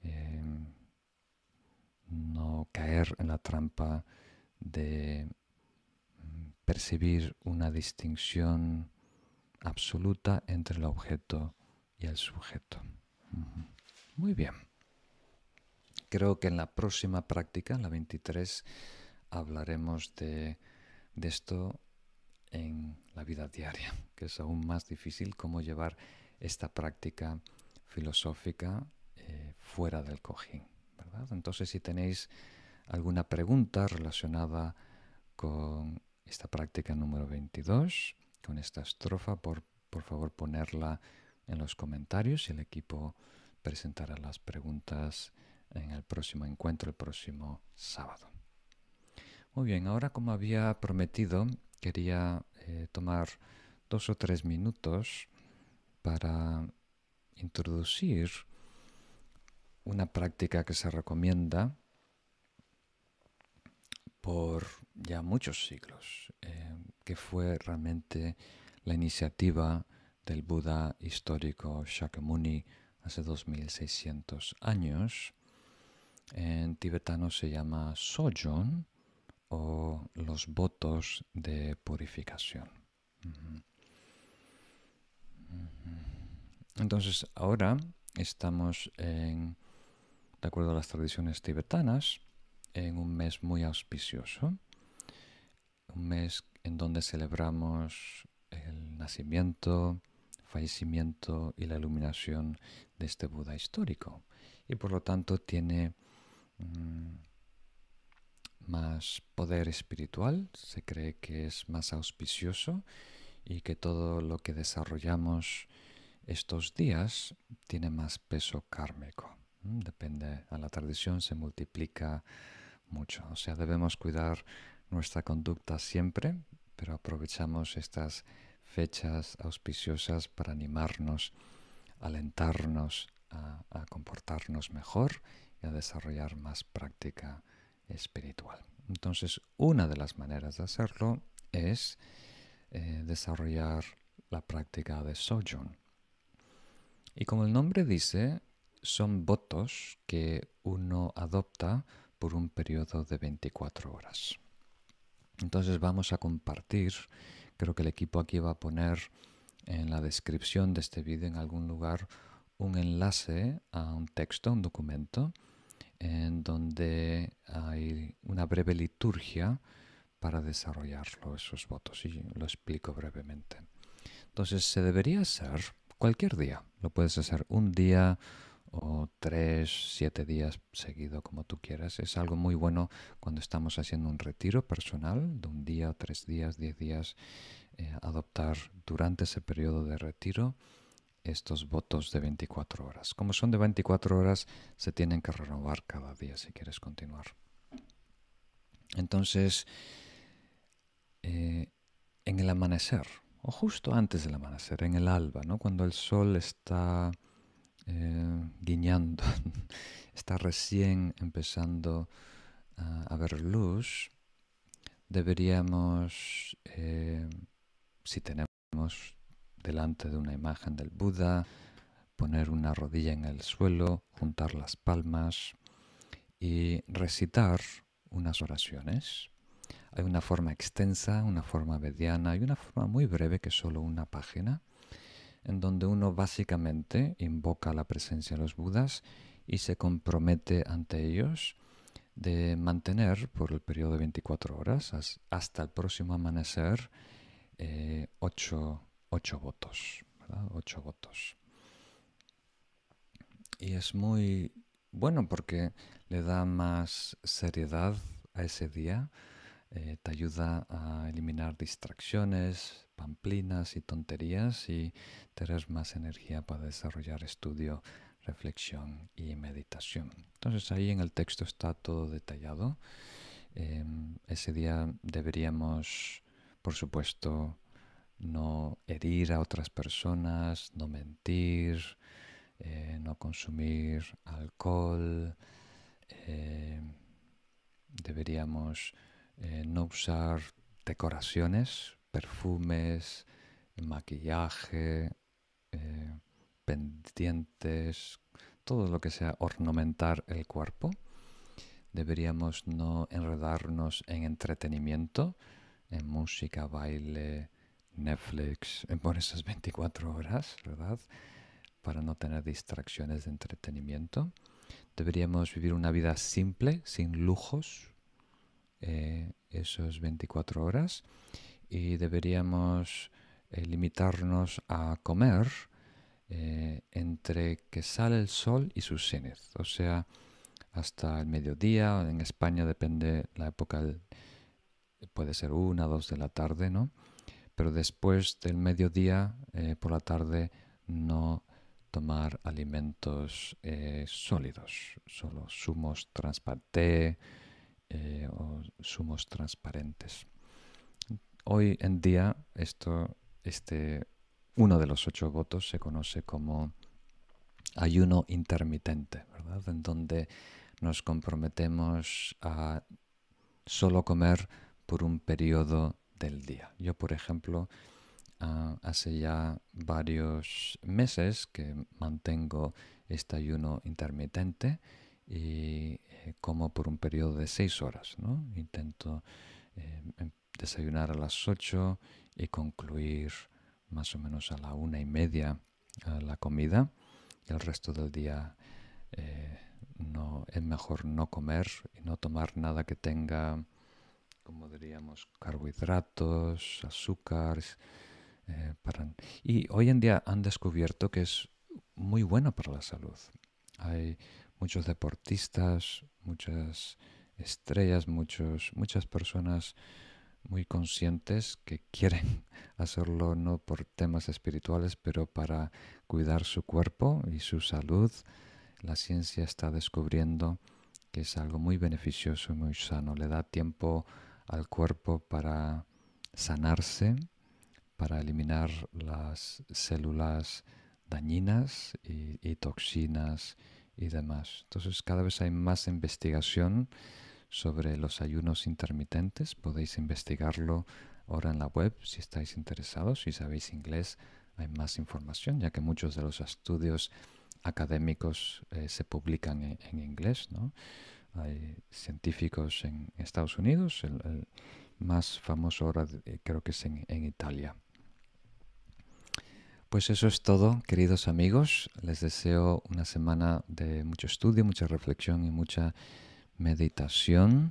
Em, no caer en la trampa de mm, percibir una distinción absoluta entre el objeto y el sujeto. Muy bien. Creo que en la próxima práctica, la 23, hablaremos de, de esto en la vida diaria, que es aún más difícil cómo llevar esta práctica filosófica eh, fuera del cojín. Entonces, si tenéis alguna pregunta relacionada con esta práctica número 22 con esta estrofa. Por, por favor, ponerla en los comentarios y el equipo presentará las preguntas en el próximo encuentro, el próximo sábado. Muy bien, ahora como había prometido, quería eh, tomar dos o tres minutos para introducir una práctica que se recomienda por ya muchos siglos, eh, que fue realmente la iniciativa del Buda histórico Shakyamuni hace 2600 años. En tibetano se llama Sojon o los votos de purificación. Entonces ahora estamos en, de acuerdo a las tradiciones tibetanas, en un mes muy auspicioso, un mes en donde celebramos el nacimiento, fallecimiento y la iluminación de este Buda histórico. Y por lo tanto tiene mm, más poder espiritual, se cree que es más auspicioso y que todo lo que desarrollamos estos días tiene más peso kármico. Mm, depende a la tradición, se multiplica mucho. O sea, debemos cuidar nuestra conducta siempre, pero aprovechamos estas fechas auspiciosas para animarnos, alentarnos a, comportarnos mejor y a desarrollar más práctica espiritual. Entonces, una de las maneras de hacerlo es eh, desarrollar la práctica de sojourn. Y como el nombre dice, son votos que uno adopta por un periodo de 24 horas. Entonces vamos a compartir, creo que el equipo aquí va a poner en la descripción de este vídeo en algún lugar un enlace a un texto, un documento, en donde hay una breve liturgia para desarrollarlo, esos votos, y lo explico brevemente. Entonces se debería hacer cualquier día, lo puedes hacer un día, o tres, siete días seguido, como tú quieras. Es algo muy bueno cuando estamos haciendo un retiro personal de un día, tres días, diez días, eh, adoptar durante ese periodo de retiro estos votos de 24 horas. Como son de 24 horas, se tienen que renovar cada día si quieres continuar. Entonces, eh, en el amanecer, o justo antes del amanecer, en el alba, ¿no? cuando el sol está eh, guiñando, está recién empezando a, ver luz, deberíamos, eh, si tenemos delante de una imagen del Buda, poner una rodilla en el suelo, juntar las palmas y recitar unas oraciones. Hay una forma extensa, una forma mediana y una forma muy breve que es solo una página en donde uno básicamente invoca la presencia de los Budas y se compromete ante ellos de mantener por el periodo de 24 horas hasta el próximo amanecer eh, ocho, votos. Ocho votos. Y es muy bueno porque le da más seriedad a ese día, eh, te ayuda a eliminar distracciones, pamplinas y tonterías y tener más energía para desarrollar estudio, reflexión y meditación. Entonces ahí en el texto está todo detallado. Em, ese día deberíamos, por supuesto, no herir a otras personas, no mentir, eh, no consumir alcohol, em, deberíamos eh, no usar decoraciones perfumes, maquillaje, eh, pendientes, todo lo que sea ornamentar el cuerpo. Deberíamos no enredarnos en entretenimiento, en música, baile, Netflix, por esas 24 horas, ¿verdad? Para no tener distracciones de entretenimiento. Deberíamos vivir una vida simple, sin lujos, eh, esos 24 horas y deberíamos eh, limitarnos a comer eh, entre que sale el sol y su cenit, o sea, hasta el mediodía, en España depende la época puede ser una, dos de la tarde, ¿no? Pero después del mediodía, eh, por la tarde, no tomar alimentos sólidos, solo zumos transparentes eh, o zumos transparentes. Hoy en día, esto, este, uno de los ocho votos se conoce como ayuno intermitente, ¿verdad? En donde nos comprometemos a solo comer por un periodo del día. Yo, por ejemplo, ah, hace ya varios meses que mantengo este ayuno intermitente y eh, como por un periodo de seis horas. ¿no? Intento eh, em, desayunar a las ocho y concluir más o menos a la una y media la comida y el resto del día eh, no, es mejor no comer y no tomar nada que tenga, como diríamos, carbohidratos, azúcares. Y hoy en día han descubierto que es muy bueno para la salud. Hay muchos deportistas, muchas estrellas, muchos, muchas personas muy conscientes que quieren hacerlo no por temas espirituales, pero para cuidar su cuerpo y su salud la ciencia está descubriendo que es algo muy beneficioso y muy sano. Le da tiempo al cuerpo para sanarse, para eliminar las células dañinas y, toxinas y demás. Entonces cada vez hay más investigación sobre los ayunos intermitentes. Podéis investigarlo ahora en la web si estáis interesados. Si sabéis inglés hay más información, ya que muchos de los estudios académicos eh, se publican en, inglés. ¿no? Hay científicos en Estados Unidos, el, más famoso ahora eh, creo que es en, en Italia. Pues eso es todo, queridos amigos. Les deseo una semana de mucho estudio, mucha reflexión y mucha meditación.